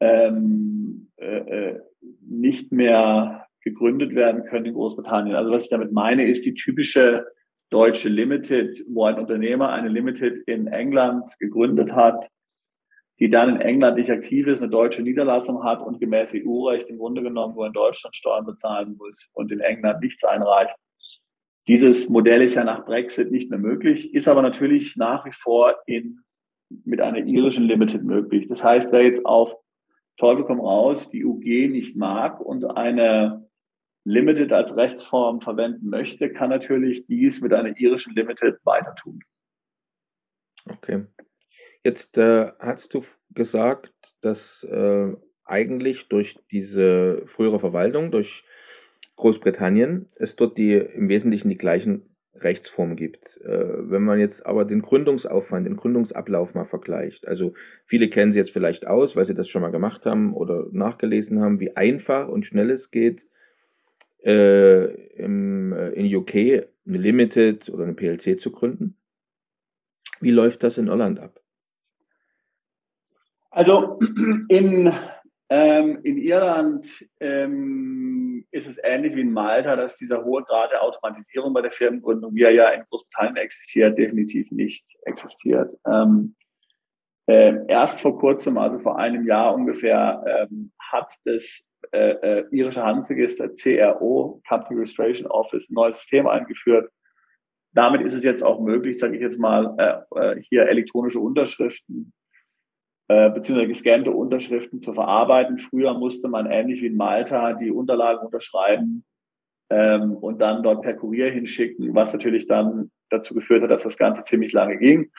ähm, äh, äh nicht mehr gegründet werden können in Großbritannien. Also was ich damit meine, ist die typische Deutsche Limited, wo ein Unternehmer eine Limited in England gegründet hat, die dann in England nicht aktiv ist, eine deutsche Niederlassung hat und gemäß EU-Recht im Grunde genommen nur in Deutschland Steuern bezahlen muss und in England nichts einreicht. Dieses Modell ist ja nach Brexit nicht mehr möglich, ist aber natürlich nach wie vor in, mit einer irischen Limited möglich. Das heißt, wer jetzt auf Teufel komm raus die UG nicht mag und eine Limited als Rechtsform verwenden möchte, kann natürlich dies mit einer irischen Limited weiter tun. Okay. Jetzt äh, hast du gesagt, dass äh, eigentlich durch diese frühere Verwaltung, durch Großbritannien, es dort die im Wesentlichen die gleichen Rechtsformen gibt. Äh, wenn man jetzt aber den Gründungsaufwand, den Gründungsablauf mal vergleicht, also viele kennen sie jetzt vielleicht aus, weil sie das schon mal gemacht haben oder nachgelesen haben, wie einfach und schnell es geht, äh, im, äh, in UK eine Limited oder eine PLC zu gründen. Wie läuft das in Irland ab? Also in, ähm, in Irland ähm, ist es ähnlich wie in Malta, dass dieser hohe Grad der Automatisierung bei der Firmengründung, wie er ja in Großbritannien existiert, definitiv nicht existiert. Ähm, äh, erst vor kurzem, also vor einem Jahr ungefähr, ähm, hat das äh, äh, irische Handelsregister CRO, Company Registration Office, ein neues System eingeführt. Damit ist es jetzt auch möglich, sage ich jetzt mal, äh, äh hier elektronische Unterschriften äh, beziehungsweise gescannte Unterschriften zu verarbeiten. Früher musste man ähnlich wie in Malta die Unterlagen unterschreiben ähm, und dann dort per Kurier hinschicken, was natürlich dann dazu geführt hat, dass das Ganze ziemlich lange ging.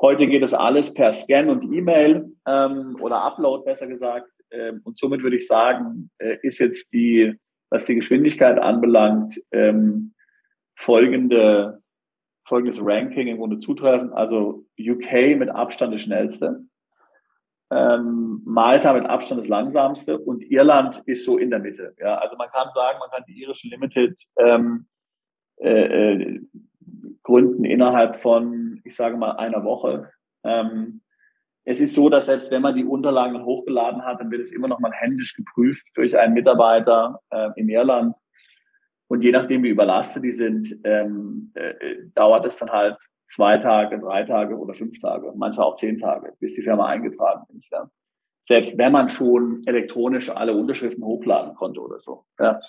Heute geht es alles per Scan und E-Mail ähm, oder Upload, besser gesagt. Ähm, und somit würde ich sagen, äh, ist jetzt die, was die Geschwindigkeit anbelangt, ähm, folgende, folgendes Ranking im Grunde zutreffen. Also UK mit Abstand das schnellste, ähm, Malta mit Abstand das langsamste und Irland ist so in der Mitte. Ja, also man kann sagen, man kann die irischen Limited ähm, äh, äh, gründen innerhalb von, ich sage mal, einer Woche. Ähm, es ist so, dass selbst wenn man die Unterlagen hochgeladen hat, dann wird es immer noch mal händisch geprüft durch einen Mitarbeiter äh, in Irland. Und je nachdem, wie überlastet die sind, ähm, äh, dauert es dann halt zwei Tage, drei Tage oder fünf Tage, manchmal auch zehn Tage, bis die Firma eingetragen ist. Ja. Selbst wenn man schon elektronisch alle Unterschriften hochladen konnte oder so. Ja.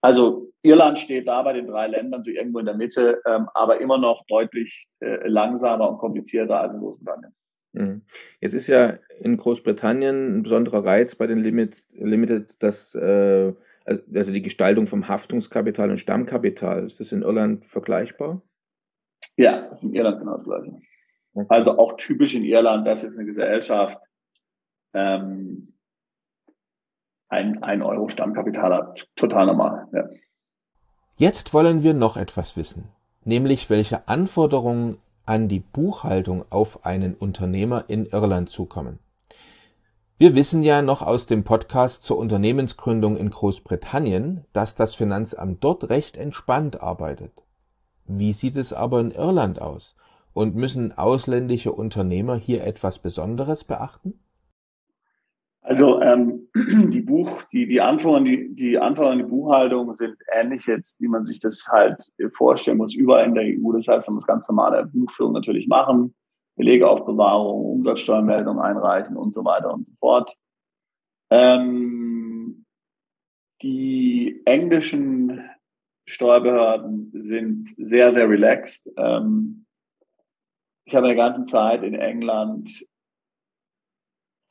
Also Irland steht da bei den drei Ländern so irgendwo in der Mitte, ähm, aber immer noch deutlich äh, langsamer und komplizierter als in Großbritannien. Mhm. Jetzt ist ja in Großbritannien ein besonderer Reiz bei den Limits, Limited, dass äh, also die Gestaltung vom Haftungskapital und Stammkapital. Ist das in Irland vergleichbar? Ja, das ist in Irland genau das gleiche. Also auch typisch in Irland, dass jetzt eine Gesellschaft ähm, ein, ein Euro Stammkapital hat. Total normal. Ja. Jetzt wollen wir noch etwas wissen, nämlich welche Anforderungen an die Buchhaltung auf einen Unternehmer in Irland zukommen. Wir wissen ja noch aus dem Podcast zur Unternehmensgründung in Großbritannien, dass das Finanzamt dort recht entspannt arbeitet. Wie sieht es aber in Irland aus? Und müssen ausländische Unternehmer hier etwas Besonderes beachten? Also ähm, die Buch, die, die Anforderungen, die, die Anforderungen an die Buchhaltung sind ähnlich jetzt, wie man sich das halt vorstellen muss, überall in der EU. Das heißt, man muss ganz normale Buchführung natürlich machen, Belegeaufbewahrung, Umsatzsteuermeldung einreichen und so weiter und so fort. Ähm, die englischen Steuerbehörden sind sehr, sehr relaxed. Ähm, ich habe in der ganzen Zeit in England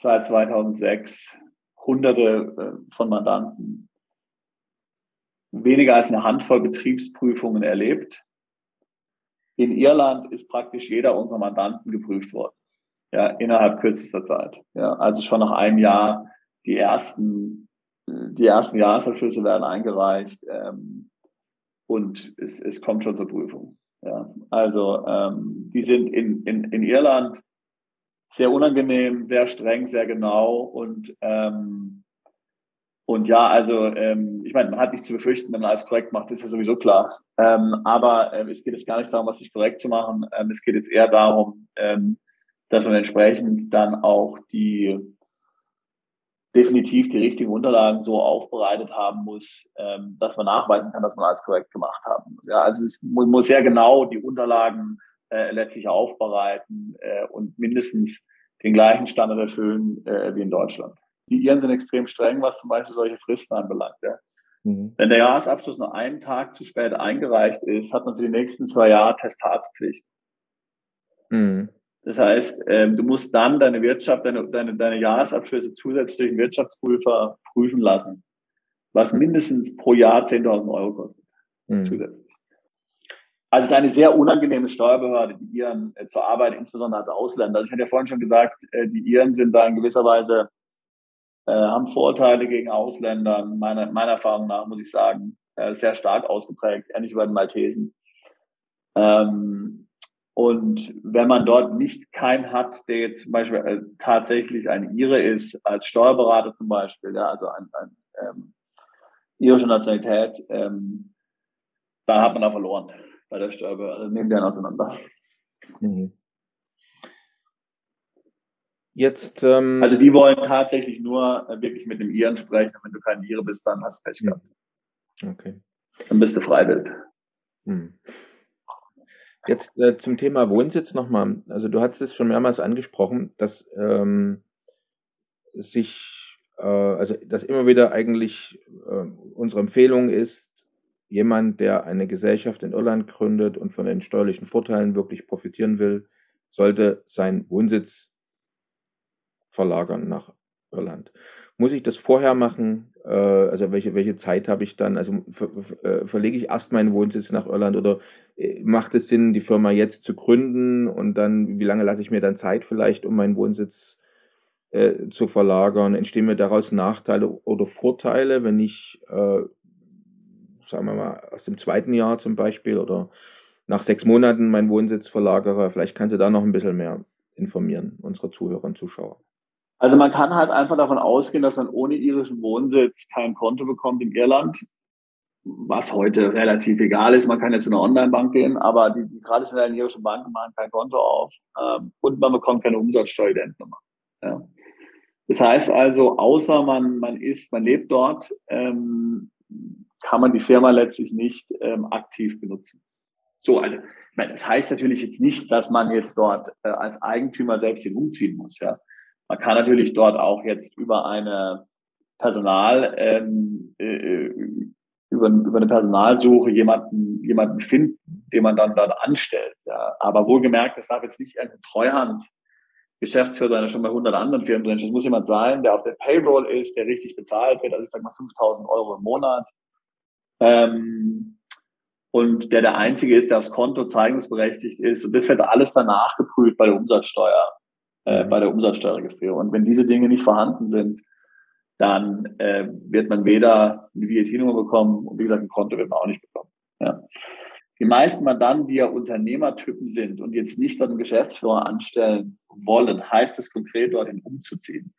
seit 2006 hunderte äh, von Mandanten, weniger als eine Handvoll Betriebsprüfungen erlebt. In Irland ist praktisch jeder unserer Mandanten geprüft worden, ja, innerhalb kürzester Zeit. Ja, also schon nach einem Jahr die ersten, die ersten Jahresabschlüsse werden eingereicht ähm, und es, es kommt schon zur Prüfung. Ja, also ähm, die sind in, in, in Irland sehr unangenehm, sehr streng, sehr genau und ähm, und ja, also ähm, ich meine, man hat nichts zu befürchten, wenn man alles korrekt macht, ist ja sowieso klar. Ähm, aber ähm, es geht jetzt gar nicht darum, was sich korrekt zu machen. Ähm, es geht jetzt eher darum, ähm, dass man entsprechend dann auch die definitiv die richtigen Unterlagen so aufbereitet haben muss, ähm, dass man nachweisen kann, dass man alles korrekt gemacht haben muss. Ja, also es muss sehr genau die Unterlagen äh, letztlich aufbereiten äh, und mindestens den gleichen Standard erfüllen äh, wie in Deutschland. Die Iren sind extrem streng, was zum Beispiel solche Fristen anbelangt. Ja. Mhm. Wenn der Jahresabschluss nur einen Tag zu spät eingereicht ist, hat man für die nächsten zwei Jahre Testatspflicht. Mhm. Das heißt, ähm, du musst dann deine Wirtschaft, deine, deine, deine Jahresabschlüsse zusätzlich durch einen Wirtschaftsprüfer prüfen lassen, was mindestens pro Jahr 10.000 Euro kostet. Mhm. Zusätzlich. Also es ist eine sehr unangenehme Steuerbehörde, die Iren äh, zur Arbeit, insbesondere als Ausländer. Also ich hatte ja vorhin schon gesagt, äh, die Iren sind da in gewisser Weise, äh, haben Vorteile gegen Ausländer, meiner, meiner Erfahrung nach, muss ich sagen, äh, sehr stark ausgeprägt, ähnlich wie bei den Maltesen. Ähm, und wenn man dort nicht keinen hat, der jetzt zum Beispiel äh, tatsächlich ein Ire ist, als Steuerberater zum Beispiel, ja, also ein, ein ähm, irische Nationalität, ähm, dann hat man da verloren bei der Steuerbehörde, nehmen die einen auseinander. Mhm. Jetzt, ähm, also die wollen tatsächlich nur äh, wirklich mit dem Iren sprechen. Wenn du kein Ire bist, dann hast du Pech gehabt. Okay. Dann bist du freiwillig. Hm. Jetzt äh, zum Thema Wohnsitz nochmal. Also du hast es schon mehrmals angesprochen, dass ähm, sich, äh, also dass immer wieder eigentlich äh, unsere Empfehlung ist, jemand, der eine Gesellschaft in Irland gründet und von den steuerlichen Vorteilen wirklich profitieren will, sollte seinen Wohnsitz verlagern nach Irland. Muss ich das vorher machen? Äh, also welche, welche Zeit habe ich dann? Also ver, äh, verlege ich erst meinen Wohnsitz nach Irland oder macht es Sinn, die Firma jetzt zu gründen und dann, wie lange lasse ich mir dann Zeit vielleicht, um meinen Wohnsitz äh, zu verlagern? Entstehen mir daraus Nachteile oder Vorteile, wenn ich, äh, sagen wir mal, aus dem zweiten Jahr zum Beispiel oder nach sechs Monaten meinen Wohnsitz verlagere? Vielleicht kannst du da noch ein bisschen mehr informieren, unsere Zuhörer und Zuschauer. Also man kann halt einfach davon ausgehen, dass man ohne irischen Wohnsitz kein Konto bekommt in Irland, was heute relativ egal ist. Man kann jetzt zu einer Online-Bank gehen, aber die, die, traditionellen irischen Banken machen kein Konto auf ähm, und man bekommt keine Umsatzsteueridentnummer. Ja. Das heißt also, außer man, man ist, man lebt dort, ähm, kann man die Firma letztlich nicht ähm, aktiv benutzen. So, also meine, das heißt natürlich jetzt nicht, dass man jetzt dort äh, als Eigentümer selbst hin umziehen muss. Ja. Man kann natürlich dort auch jetzt über eine Personal, ähm, äh, über, über eine Personalsuche jemanden, jemanden finden, den man dann dort anstellt. Ja. Aber wohlgemerkt, das darf jetzt nicht ein Treuhand Geschäftsführer sein, der schon bei 100 anderen Firmen drin ist. Das muss jemand sein, der auf der Payroll ist, der richtig bezahlt wird, also ich sag mal 5000 Euro im Monat. Ähm, und der der Einzige ist, der aufs Konto zeigungsberechtigt ist. Und das wird alles danach geprüft bei der Umsatzsteuer äh, bei der Umsatzsteuerregistrierung. Und wenn diese Dinge nicht vorhanden sind, dann äh, wird man weder eine VAT-Nummer bekommen und wie gesagt, ein Konto wird man auch nicht bekommen. Ja. Die meisten Mandanten, die ja Unternehmertypen sind und jetzt nicht dort einen Geschäftsführer anstellen wollen, heißt es konkret, dorthin umzuziehen.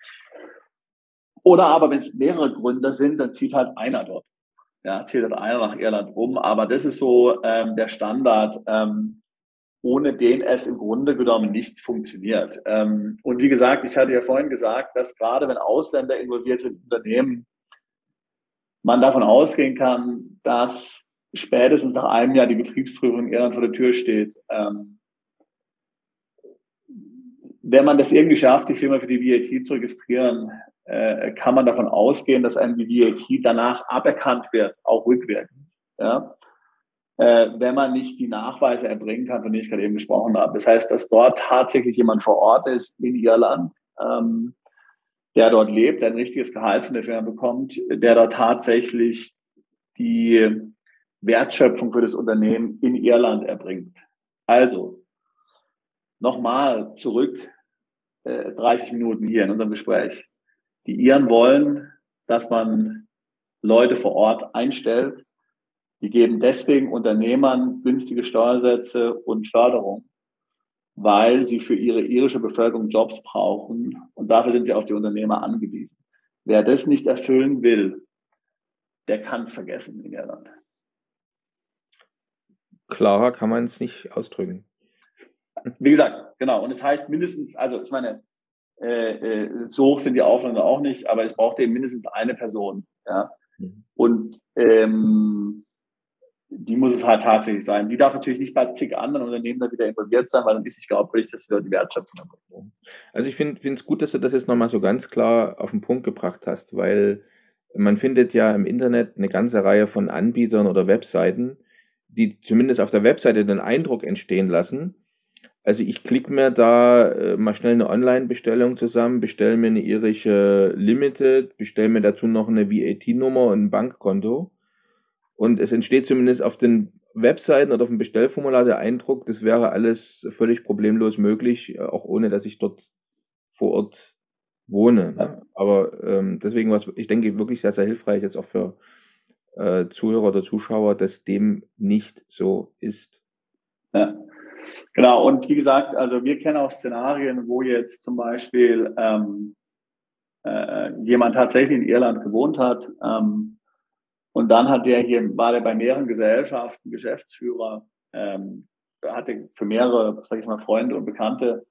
Oder aber, wenn es mehrere Gründer sind, dann zieht halt einer dort. Ja, zieht halt einer nach Irland um. Aber das ist so ähm, der Standard. Ähm, ohne den es im Grunde genommen nicht funktioniert. Ähm, und wie gesagt, ich hatte ja vorhin gesagt, dass gerade wenn Ausländer involviert sind in Unternehmen, man davon ausgehen kann, dass spätestens nach einem Jahr die Betriebsprüfung in Irland vor der Tür steht. Ähm, wenn man das irgendwie schafft, die Firma für die VAT zu registrieren, äh, kann man davon ausgehen, dass einem die VAT danach aberkannt wird, auch rückwirkend. Ja? Äh, wenn man nicht die Nachweise erbringen kann, von denen ich gerade eben gesprochen habe. Das heißt, dass dort tatsächlich jemand vor Ort ist in Irland, ähm, der dort lebt, ein richtiges Gehalt von der Firma bekommt, der dort tatsächlich die Wertschöpfung für das Unternehmen in Irland erbringt. Also, nochmal zurück, äh, 30 Minuten hier in unserem Gespräch. Die Iren wollen, dass man Leute vor Ort einstellt, die geben deswegen Unternehmern günstige Steuersätze und Förderung, weil sie für ihre irische Bevölkerung Jobs brauchen und dafür sind sie auf die Unternehmer angewiesen. Wer das nicht erfüllen will, der kann es vergessen in Irland. Klarer kann man es nicht ausdrücken. Wie gesagt, genau. Und es heißt mindestens, also ich meine, äh, äh, so hoch sind die Aufwände auch nicht, aber es braucht eben mindestens eine Person. Ja? Mhm. Und ähm, die muss es halt tatsächlich sein. Die darf natürlich nicht bei zig anderen Unternehmen da wieder involviert sein, weil dann ist nicht glaubwürdig, dass sie da die Wertschöpfung haben. Also ich finde es gut, dass du das jetzt nochmal so ganz klar auf den Punkt gebracht hast, weil man findet ja im Internet eine ganze Reihe von Anbietern oder Webseiten, die zumindest auf der Webseite den Eindruck entstehen lassen, also ich klicke mir da äh, mal schnell eine Online-Bestellung zusammen, bestelle mir eine irische Limited, bestelle mir dazu noch eine VAT-Nummer und ein Bankkonto und es entsteht zumindest auf den Webseiten oder auf dem Bestellformular der Eindruck, das wäre alles völlig problemlos möglich, auch ohne dass ich dort vor Ort wohne. Ne? Aber ähm, deswegen war es, ich denke, wirklich sehr, sehr hilfreich jetzt auch für äh, Zuhörer oder Zuschauer, dass dem nicht so ist. Ja. Genau, und wie gesagt, also wir kennen auch Szenarien, wo jetzt zum Beispiel ähm, äh, jemand tatsächlich in Irland gewohnt hat, ähm, und dann hat der hier, war der bei mehreren Gesellschaften Geschäftsführer, ähm, hatte für mehrere, sag ich mal, Freunde und Bekannte.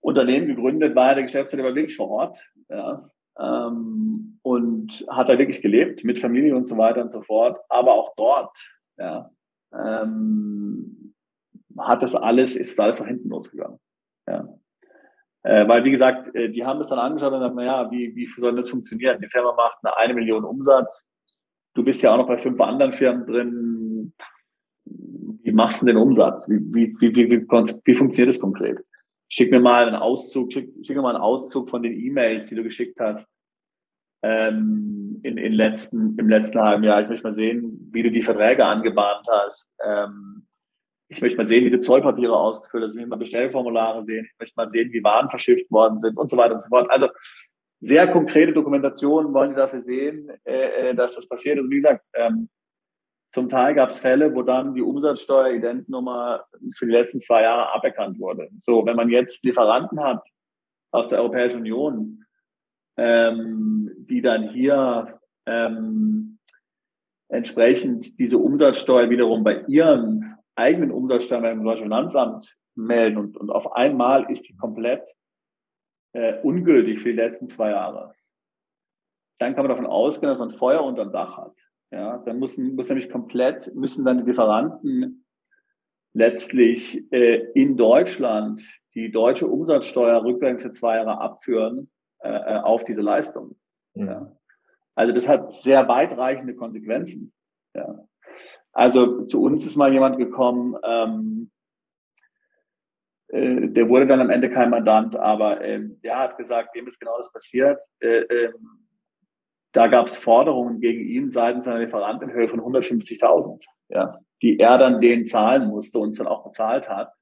Unternehmen gegründet, war der Geschäftsführer war wirklich vor Ort. Ja, ähm, und hat da wirklich gelebt mit Familie und so weiter und so fort. Aber auch dort ja, ähm, hat das alles, ist alles nach hinten losgegangen. Ja. Äh, weil, wie gesagt, äh, die haben das dann angeschaut und gesagt, naja, wie, wie soll das funktionieren? Die Firma macht eine, eine Million Umsatz. Du bist ja auch noch bei fünf anderen Firmen drin. Wie machst du den Umsatz? Wie, wie, wie, wie, wie, wie funktioniert das konkret? Schick mir mal einen Auszug, schick, schick mir mal einen Auszug von den E-Mails, die du geschickt hast ähm, in, in letzten, im letzten halben Jahr. Ich möchte mal sehen, wie du die Verträge angebahnt hast. Ähm, ich möchte mal sehen, wie du Zollpapiere ausgefüllt hast. Ich möchte mal Bestellformulare sehen. Ich möchte mal sehen, wie Waren verschifft worden sind und so weiter und so fort. Also sehr konkrete Dokumentationen wollen die dafür sehen, äh, äh dass das passiert. Und wie gesagt, ähm, zum Teil gab es Fälle, wo dann die Umsatzsteuer-Identnummer für die letzten zwei Jahre aberkannt wurde. So, wenn man jetzt Lieferanten hat aus der Europäischen Union, ähm, die dann hier ähm, entsprechend diese Umsatzsteuer wiederum bei ihren eigenen Umsatzsteuern beim deutschen Finanzamt melden und, und auf einmal ist die komplett äh, ungültig für die letzten zwei Jahre. Dann kann man davon ausgehen, dass man Feuer unterm Dach hat. Ja, dann müssen, muss nämlich komplett, müssen dann die Lieferanten letztlich äh, in Deutschland die deutsche Umsatzsteuer rückwärts für zwei Jahre abführen äh, äh auf diese Leistung. Mhm. Ja. Also das hat sehr weitreichende Konsequenzen. Ja. Also zu uns ist mal jemand gekommen, ähm, äh, der wurde dann am Ende kein Mandant, aber ähm, der hat gesagt, dem ist genau das passiert. Äh, ähm, da gab es Forderungen gegen ihn seitens seiner Lieferanten in Höhe von 150.000, ja, die er dann denen zahlen musste und es dann auch bezahlt hat,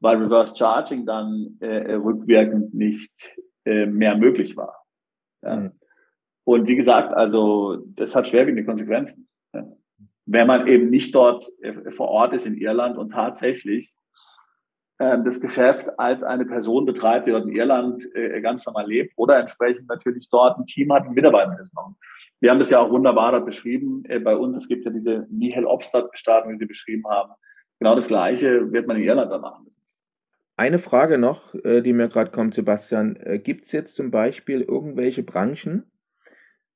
weil Reverse Charging dann äh, rückwirkend nicht äh, mehr möglich war. Ja. Mhm. Und wie gesagt, also das hat schwerwiegende Konsequenzen. Ja. Wenn man eben nicht dort äh, vor Ort ist in Irland und tatsächlich das Geschäft als eine Person betreibt, die dort in Irland äh, ganz normal lebt oder entsprechend natürlich dort ein Team hat, ein Mitarbeiter ist noch. Wir haben das ja auch wunderbar dort beschrieben. Äh, bei uns, es gibt ja diese Nihil Obstadt-Bestattung, wie Sie beschrieben haben. Genau das Gleiche wird man in Irland dann machen müssen. Eine Frage noch, äh, die mir gerade kommt, Sebastian. Gibt es jetzt zum Beispiel irgendwelche Branchen,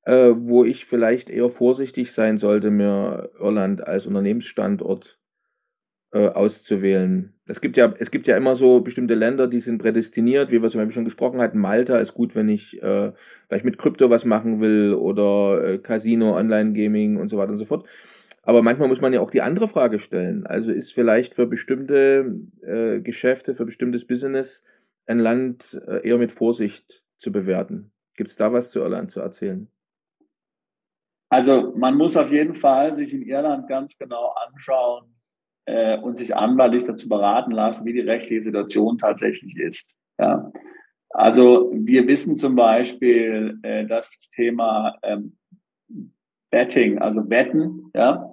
wo ich vielleicht eher vorsichtig sein sollte, mir Irland als Unternehmensstandort äh, auszuwählen. Es gibt ja, es gibt ja immer so bestimmte Länder, die sind prädestiniert, wie wir zum Beispiel schon gesprochen hatten. Malta ist gut, wenn ich äh, vielleicht mit Krypto was machen will oder äh, Casino, Online-Gaming und so weiter und so fort. Aber manchmal muss man ja auch die andere Frage stellen. Also ist vielleicht für bestimmte äh, Geschäfte, für bestimmtes Business ein Land äh, eher mit Vorsicht zu bewerten. Gibt es da was zu Irland zu erzählen? Also man muss auf jeden Fall sich in Irland ganz genau anschauen, äh, und sich anwaltlich dazu beraten lassen, wie die rechtliche Situation tatsächlich ist. Ja. Also wir wissen zum Beispiel, äh, dass das Thema ähm, Betting, also Wetten, ja,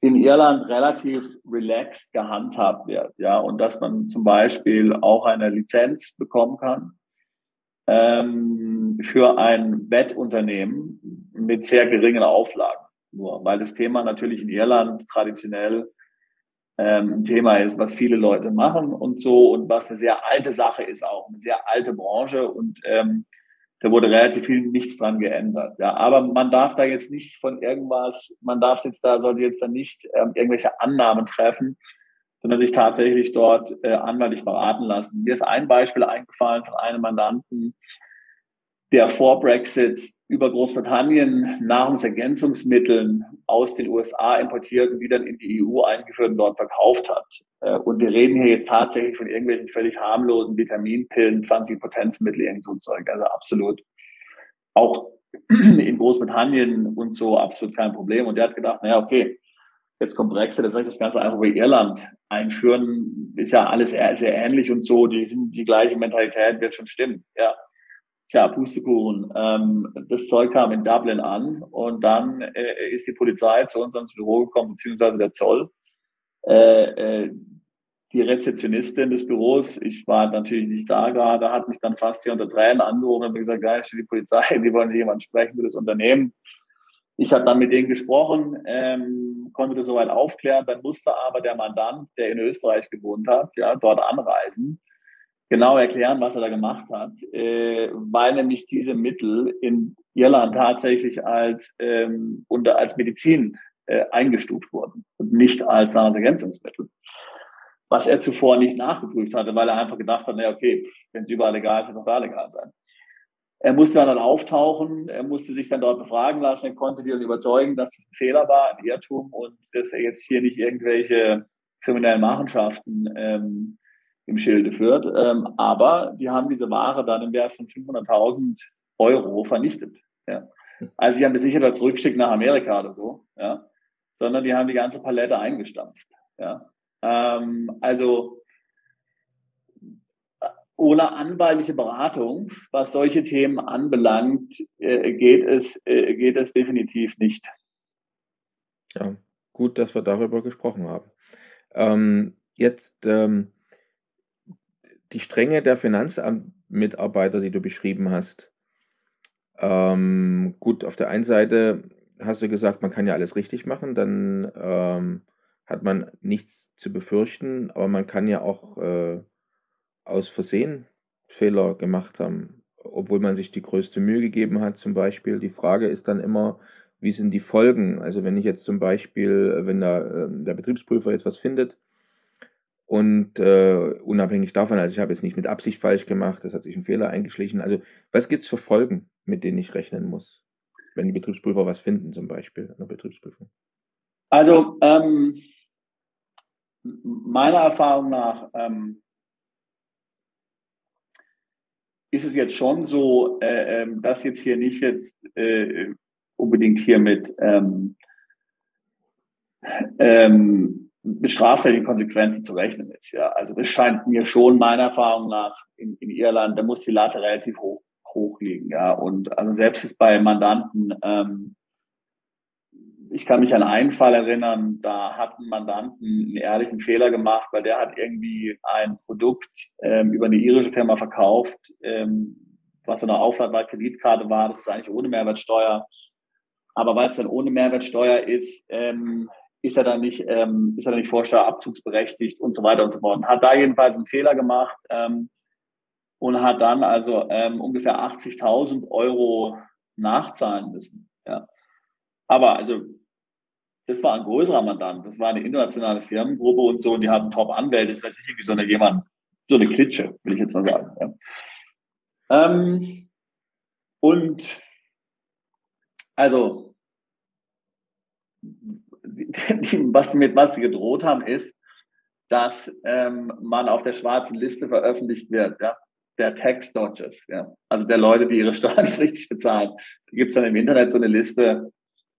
in Irland relativ relaxed gehandhabt wird, ja, und dass man zum Beispiel auch eine Lizenz bekommen kann ähm, für ein Wettunternehmen mit sehr geringen Auflagen. Nur weil das Thema natürlich in Irland traditionell ähm, ein Thema ist, was viele Leute machen und so und was eine sehr alte Sache ist auch, eine sehr alte Branche und ähm, da wurde relativ viel nichts dran geändert. Ja, aber man darf da jetzt nicht von irgendwas, man darf jetzt da, sollte jetzt dann nicht ähm, irgendwelche Annahmen treffen, sondern sich tatsächlich dort äh, anwaltlich beraten lassen. Mir ist ein Beispiel eingefallen von einem Mandanten, der vor Brexit über Großbritannien Nahrungsergänzungsmittel aus den USA importiert und die dann in die EU eingeführt und dort verkauft hat. Äh, und wir reden hier jetzt tatsächlich von irgendwelchen völlig harmlosen Vitaminpillen, 20 Potenzmittel, irgend so Zeug. Also absolut. Auch in Großbritannien und so absolut kein Problem. Und der hat gedacht, naja, okay, jetzt kommt Brexit, jetzt soll ich das Ganze einfach bei Irland einführen. Ist ja alles sehr ähnlich und so. Die, die gleiche Mentalität wird schon stimmen. Ja. Tja, Pustekuchen. Ähm, das Zeug kam in Dublin an und dann äh, ist die Polizei zu uns ins Büro gekommen, beziehungsweise der Zoll. Äh, äh, die Rezeptionistin des Büros, ich war natürlich nicht da gerade, hat mich dann fast hier unter Tränen angerufen und gesagt, ja, ist die Polizei, die wollen jemand sprechen für das Unternehmen. Ich habe dann mit denen gesprochen, ähm, konnte das soweit aufklären. Dann musste aber der Mandant, der in Österreich gewohnt hat, ja, dort anreisen genau erklären, was er da gemacht hat, äh, weil nämlich diese Mittel in Irland tatsächlich als, ähm, unter, als Medizin äh, eingestuft wurden und nicht als Nahrungsergänzungsmittel. Was er zuvor nicht nachgeprüft hatte, weil er einfach gedacht hat, na okay, wenn es überall legal ist, wird es auch da legal sein. Er musste dann auftauchen, er musste sich dann dort befragen lassen, er konnte die dann überzeugen, dass es ein Fehler war, ein Irrtum und dass er jetzt hier nicht irgendwelche kriminellen Machenschaften ähm, im Schilde führt. Ähm, aber die haben diese Ware dann im Wert von 500.000 Euro vernichtet. Ja. Also sie haben es sicher da zurückgeschickt nach Amerika oder so, ja, sondern die haben die ganze Palette eingestampft. Ja. Ähm, also ohne anwaltliche Beratung, was solche Themen anbelangt, äh, geht, es, äh, geht es definitiv nicht. Ja, gut, dass wir darüber gesprochen haben. Ähm, jetzt ähm, die Strenge der Finanzamtmitarbeiter, die du beschrieben hast. Ähm, gut, auf der einen Seite hast du gesagt, man kann ja alles richtig machen, dann ähm, hat man nichts zu befürchten, aber man kann ja auch äh, aus Versehen Fehler gemacht haben, obwohl man sich die größte Mühe gegeben hat, zum Beispiel. Die Frage ist dann immer, wie sind die Folgen? Also wenn ich jetzt zum Beispiel, wenn da, äh, der Betriebsprüfer jetzt was findet und äh, unabhängig davon, also ich habe jetzt nicht mit Absicht falsch gemacht, das hat sich ein Fehler eingeschlichen. Also was gibt es für Folgen, mit denen ich rechnen muss, wenn die Betriebsprüfer was finden, zum Beispiel in der Betriebsprüfung? Also ähm, meiner Erfahrung nach ähm, ist es jetzt schon so, äh, ähm, dass jetzt hier nicht jetzt äh, unbedingt hier mit, ähm, ähm, mit straffälligen Konsequenzen zu rechnen ist. Ja, also das scheint mir schon meiner Erfahrung nach in, in Irland, da muss die Latte relativ hoch hoch liegen. Ja, und also selbst ist bei Mandanten ähm, ich kann mich an einen Fall erinnern, da hat ein Mandanten einen ehrlichen Fehler gemacht, weil der hat irgendwie ein Produkt ähm, über eine irische Firma verkauft, ähm, was so eine Aufladbar-Kreditkarte war. Das ist eigentlich ohne Mehrwertsteuer. Aber weil es dann ohne Mehrwertsteuer ist, ähm, ist er dann nicht, ähm, ist er dann nicht vorsteuerabzugsberechtigt und so weiter und so fort. Hat da jedenfalls einen Fehler gemacht ähm, und hat dann also ähm, ungefähr 80.000 Euro nachzahlen müssen. Ja. Aber also, das war ein größerer Mandant. Das war eine internationale Firmengruppe und so. Und die haben Top-Anwälte. Das weiß ich irgendwie so eine jemand, so eine Klitsche, will ich jetzt mal sagen. Ja. Ähm, und also, was die mit was sie gedroht haben, ist, dass ähm, man auf der schwarzen Liste veröffentlicht wird, ja, der Tax Dodges, ja, also der Leute, die ihre Steuern nicht richtig bezahlen. Da gibt es dann im Internet so eine Liste,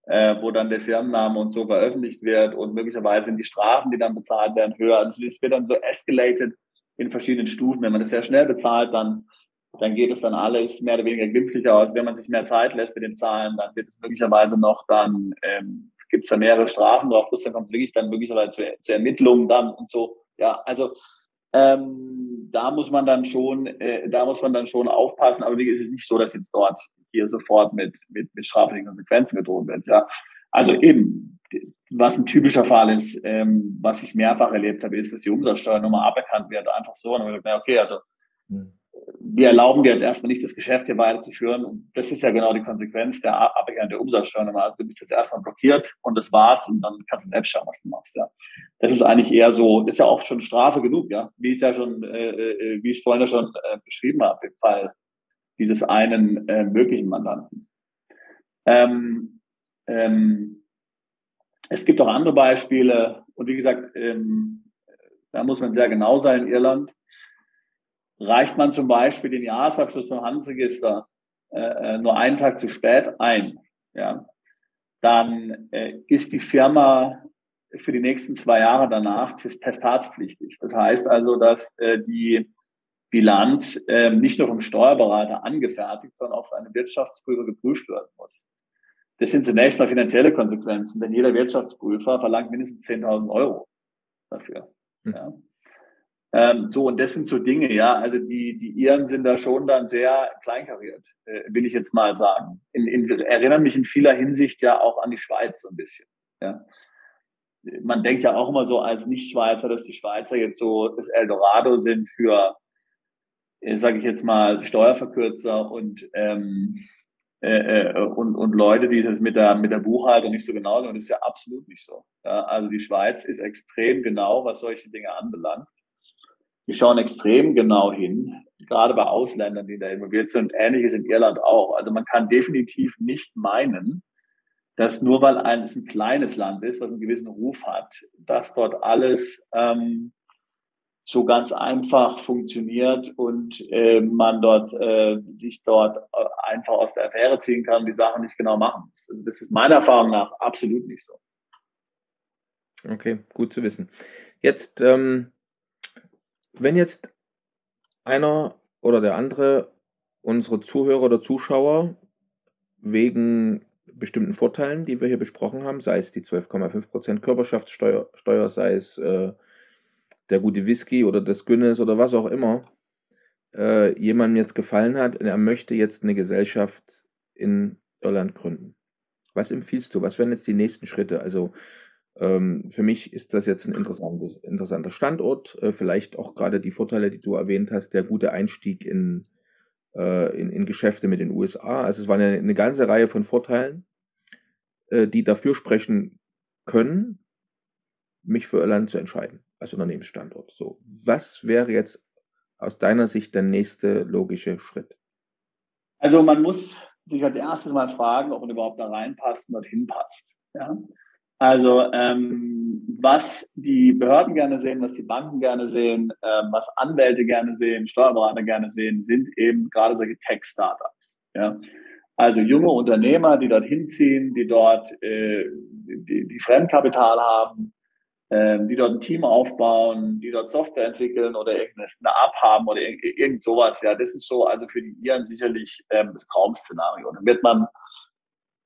äh, wo dann der Firmenname und so veröffentlicht wird und möglicherweise sind die Strafen, die dann bezahlt werden, höher. Also es wird dann so escalated in verschiedenen Stufen. Wenn man das sehr schnell bezahlt, dann, dann geht es dann alles mehr oder weniger glimpflicher aus. Wenn man sich mehr Zeit lässt mit den Zahlen, dann wird es möglicherweise noch dann, ähm, gibt es da mehrere Strafen drauf, plus dann kommt es wirklich dann möglicherweise zu, zu Ermittlungen dann und so. Ja, also ähm, da muss man dann schon, äh, da muss man dann schon aufpassen. Aber ist es nicht so, dass jetzt dort hier sofort mit, mit, mit straflichen Konsequenzen gedroht wird. Ja. Also eben, was ein typischer Fall ist, ähm, was ich mehrfach erlebt habe, ist, dass die Umsatzsteuernummer aberkannt wird, einfach so. Und dann gesagt, okay, also hm. Wir erlauben dir jetzt erstmal nicht, das Geschäft hier weiterzuführen. Und das ist ja genau die Konsequenz der aberkannten Umsatzsteuernummer. Also du bist jetzt erstmal blockiert und das war's und dann kannst du selbst schauen, was du machst. Ja. Das ist eigentlich eher so, ist ja auch schon Strafe genug, ja, wie ich ja schon, äh, äh wie ich vorhin ja schon äh, beschrieben habe, im Fall dieses einen äh, möglichen Mandanten. Ähm, ähm, es gibt auch andere Beispiele und wie gesagt, ähm, da muss man sehr genau sein in Irland. Reicht man zum Beispiel den Jahresabschluss beim Handelsregister äh, äh, nur einen Tag zu spät ein, ja, dann äh, ist die Firma für die nächsten zwei Jahre danach testaatspflichtig. Das heißt also, dass äh, die Bilanz äh, nicht nur vom Steuerberater angefertigt, sondern auch von einem Wirtschaftsprüfer geprüft werden muss. Das sind zunächst mal finanzielle Konsequenzen, denn jeder Wirtschaftsprüfer verlangt mindestens 10.000 Euro dafür. Hm. Ja. Ähm, so, und das sind so Dinge, ja, also die, die Iren sind da schon dann sehr kleinkariert, äh, will ich jetzt mal sagen. In, in, erinnern mich in vieler Hinsicht ja auch an die Schweiz so ein bisschen. Ja. Man denkt ja auch immer so als Nicht-Schweizer, dass die Schweizer jetzt so das Eldorado sind für äh, sage ich jetzt mal, Steuerverkürzer und, ähm, äh, äh, und, und Leute, die es mit der, mit der Buchhaltung nicht so genau sind. Und das ist ja absolut nicht so. Ja, also die Schweiz ist extrem genau, was solche Dinge anbelangt. Die schauen extrem genau hin, gerade bei Ausländern, die da involviert sind. Ähnliches in Irland auch. Also man kann definitiv nicht meinen, dass nur weil eines ein kleines Land ist, was einen gewissen Ruf hat, dass dort alles ähm, so ganz einfach funktioniert und äh, man dort äh, sich dort äh, einfach aus der Affäre ziehen kann und die Sachen nicht genau machen muss. Also das ist meiner Erfahrung nach absolut nicht so. Okay, gut zu wissen. Jetzt, ähm, wenn jetzt einer oder der andere unsere Zuhörer oder Zuschauer wegen bestimmten Vorteilen, die wir hier besprochen haben, sei es die 12,5% Körperschaftssteuer, Steuer, sei es äh, der gute Whisky oder das Guinness oder was auch immer äh, jemandem jetzt gefallen hat und er möchte jetzt eine Gesellschaft in Irland gründen. Was empfiehlst du? Was wären jetzt die nächsten Schritte? Also für mich ist das jetzt ein interessanter Standort. Äh, vielleicht auch gerade die Vorteile, die du erwähnt hast, der gute Einstieg in, äh, in, in, Geschäfte mit den USA. Also es war eine, eine ganze Reihe von Vorteilen, äh, die dafür sprechen können, mich für Irland zu entscheiden als Unternehmensstandort. So, was wäre jetzt aus deiner Sicht der nächste logische Schritt? Also man muss sich als erstes mal fragen, ob man überhaupt da reinpasst und dorthin passt. Ja? Also ähm, was die Behörden gerne sehen, was die Banken gerne sehen, ähm, was Anwälte gerne sehen, Steuerberater gerne sehen, sind eben gerade solche Tech-Startups. Ja? Also junge Unternehmer, die dort hinziehen, die dort äh, die, die Fremdkapital haben, ähm, die dort ein Team aufbauen, die dort Software entwickeln oder irgendeine App haben oder irgend, irgend sowas. Ja, das ist so also für die Iren sicherlich ähm, das Traum-Szenario. Dann wird man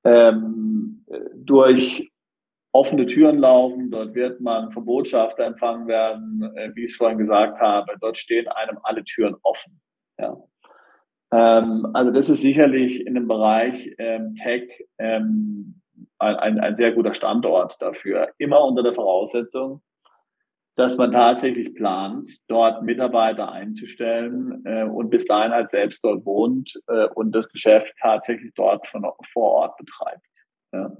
ähm, durch offene Türen laufen, dort wird man vom Botschafter empfangen werden, äh, wie ich es vorhin gesagt habe, dort stehen einem alle Türen offen. Ja. Ähm, also das ist sicherlich in dem Bereich ähm, Tech ähm, ein, ein sehr guter Standort dafür. Immer unter der Voraussetzung, dass man tatsächlich plant, dort Mitarbeiter einzustellen äh, und bis dahin halt selbst dort wohnt äh, und das Geschäft tatsächlich dort von, vor Ort betreibt. Ja.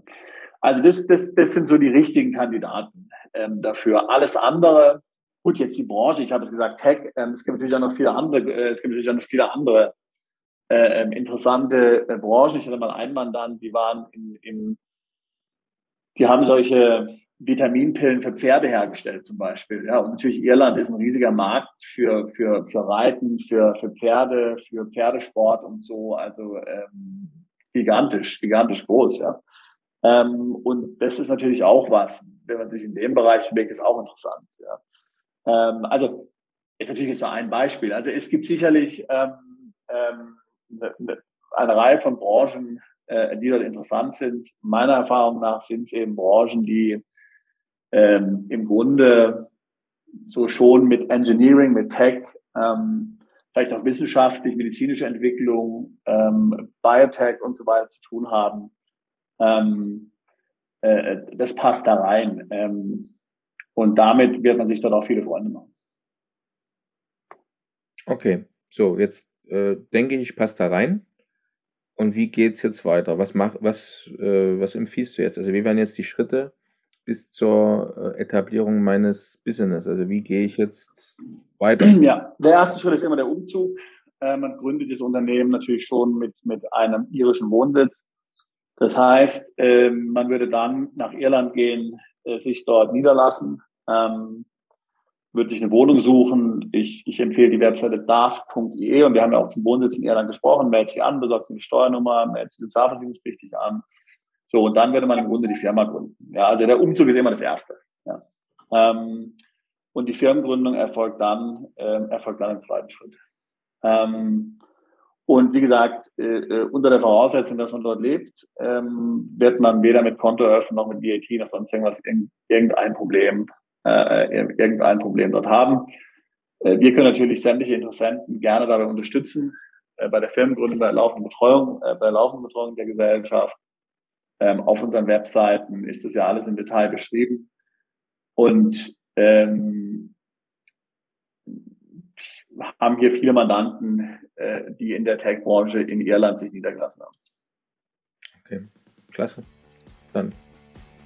Also das, das, das sind so die richtigen Kandidaten ähm, dafür. Alles andere, gut, jetzt die Branche, ich habe es gesagt, Tech, ähm, es gibt natürlich auch noch viele andere, äh, es gibt natürlich auch noch viele andere äh, ähm, interessante äh, Branchen. Ich hatte mal einen Mandant, die waren in, im die haben solche Vitaminpillen für Pferde hergestellt zum Beispiel. Ja, und natürlich Irland ist ein riesiger Markt für, für, für Reiten, für, für Pferde, für Pferdesport und so. Also ähm, gigantisch, gigantisch groß, ja. Ähm, und das ist natürlich auch was, wenn man sich in dem Bereich bewegt, ist auch interessant. Ja. Ähm, also ist natürlich so ein Beispiel. Also es gibt sicherlich ähm, ähm, eine, eine Reihe von Branchen, äh, die dort interessant sind. Meiner Erfahrung nach sind es eben Branchen, die ähm, im Grunde so schon mit Engineering, mit Tech, ähm, vielleicht auch wissenschaftlich, medizinische Entwicklung, Biotech und so weiter zu tun haben. Ähm, äh, das passt da rein. Ähm, und damit wird man sich dort auch viele Freunde machen. Okay, so jetzt äh, denke ich, passt da rein. Und wie geht es jetzt weiter? Was, mach, was, äh, was empfiehlst du jetzt? Also, wie wären jetzt die Schritte bis zur äh, Etablierung meines Business? Also, wie gehe ich jetzt weiter? Ja, der erste Schritt ist immer der Umzug. Äh, man gründet das Unternehmen natürlich schon mit, mit einem irischen Wohnsitz. Das heißt, äh, man würde dann nach Irland gehen, äh, sich dort niederlassen. Ähm, würde sich eine Wohnung suchen. Ich, ich empfehle die Webseite daft.de und wir haben ja auch zum Wohnsitz in Irland gesprochen. Meldet sich an, besorgt sich eine Steuernummer, meldet sich sozialversicherungspflichtig an. So, und dann würde man im Grunde die Firma gründen. Ja, also der Umzug ist immer das Erste. Ja. Ähm, und die Firmengründung erfolgt dann, ähm, erfolgt dann im zweiten Schritt. Ähm, und wie gesagt, äh, äh unter der Voraussetzung, dass man dort lebt, ähm, wird man weder mit Konto eröffnen noch mit VAT noch sonst irgendwas, irgendein Problem äh, irgendein Problem dort haben. Äh, wir können natürlich sämtliche Interessenten gerne dabei unterstützen, äh, bei der Firmengründung, bei der laufenden Betreuung, äh, bei der laufenden Betreuung der Gesellschaft. Ähm, auf unseren Webseiten ist das ja alles im Detail beschrieben. Und ähm, haben hier viele Mandanten, äh, die in der Tech-Branche in Irland sich niedergelassen haben. Okay, klasse. Dann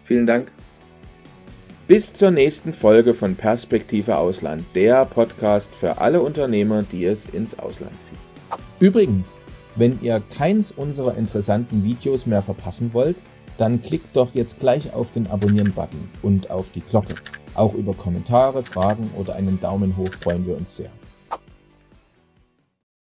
vielen Dank. Bis zur nächsten Folge von Perspektive Ausland, der Podcast für alle Unternehmer, die es ins Ausland ziehen. Übrigens, wenn ihr keins unserer interessanten Videos mehr verpassen wollt, dann klickt doch jetzt gleich auf den Abonnieren-Button und auf die Glocke. Auch über Kommentare, Fragen oder einen Daumen hoch freuen wir uns sehr.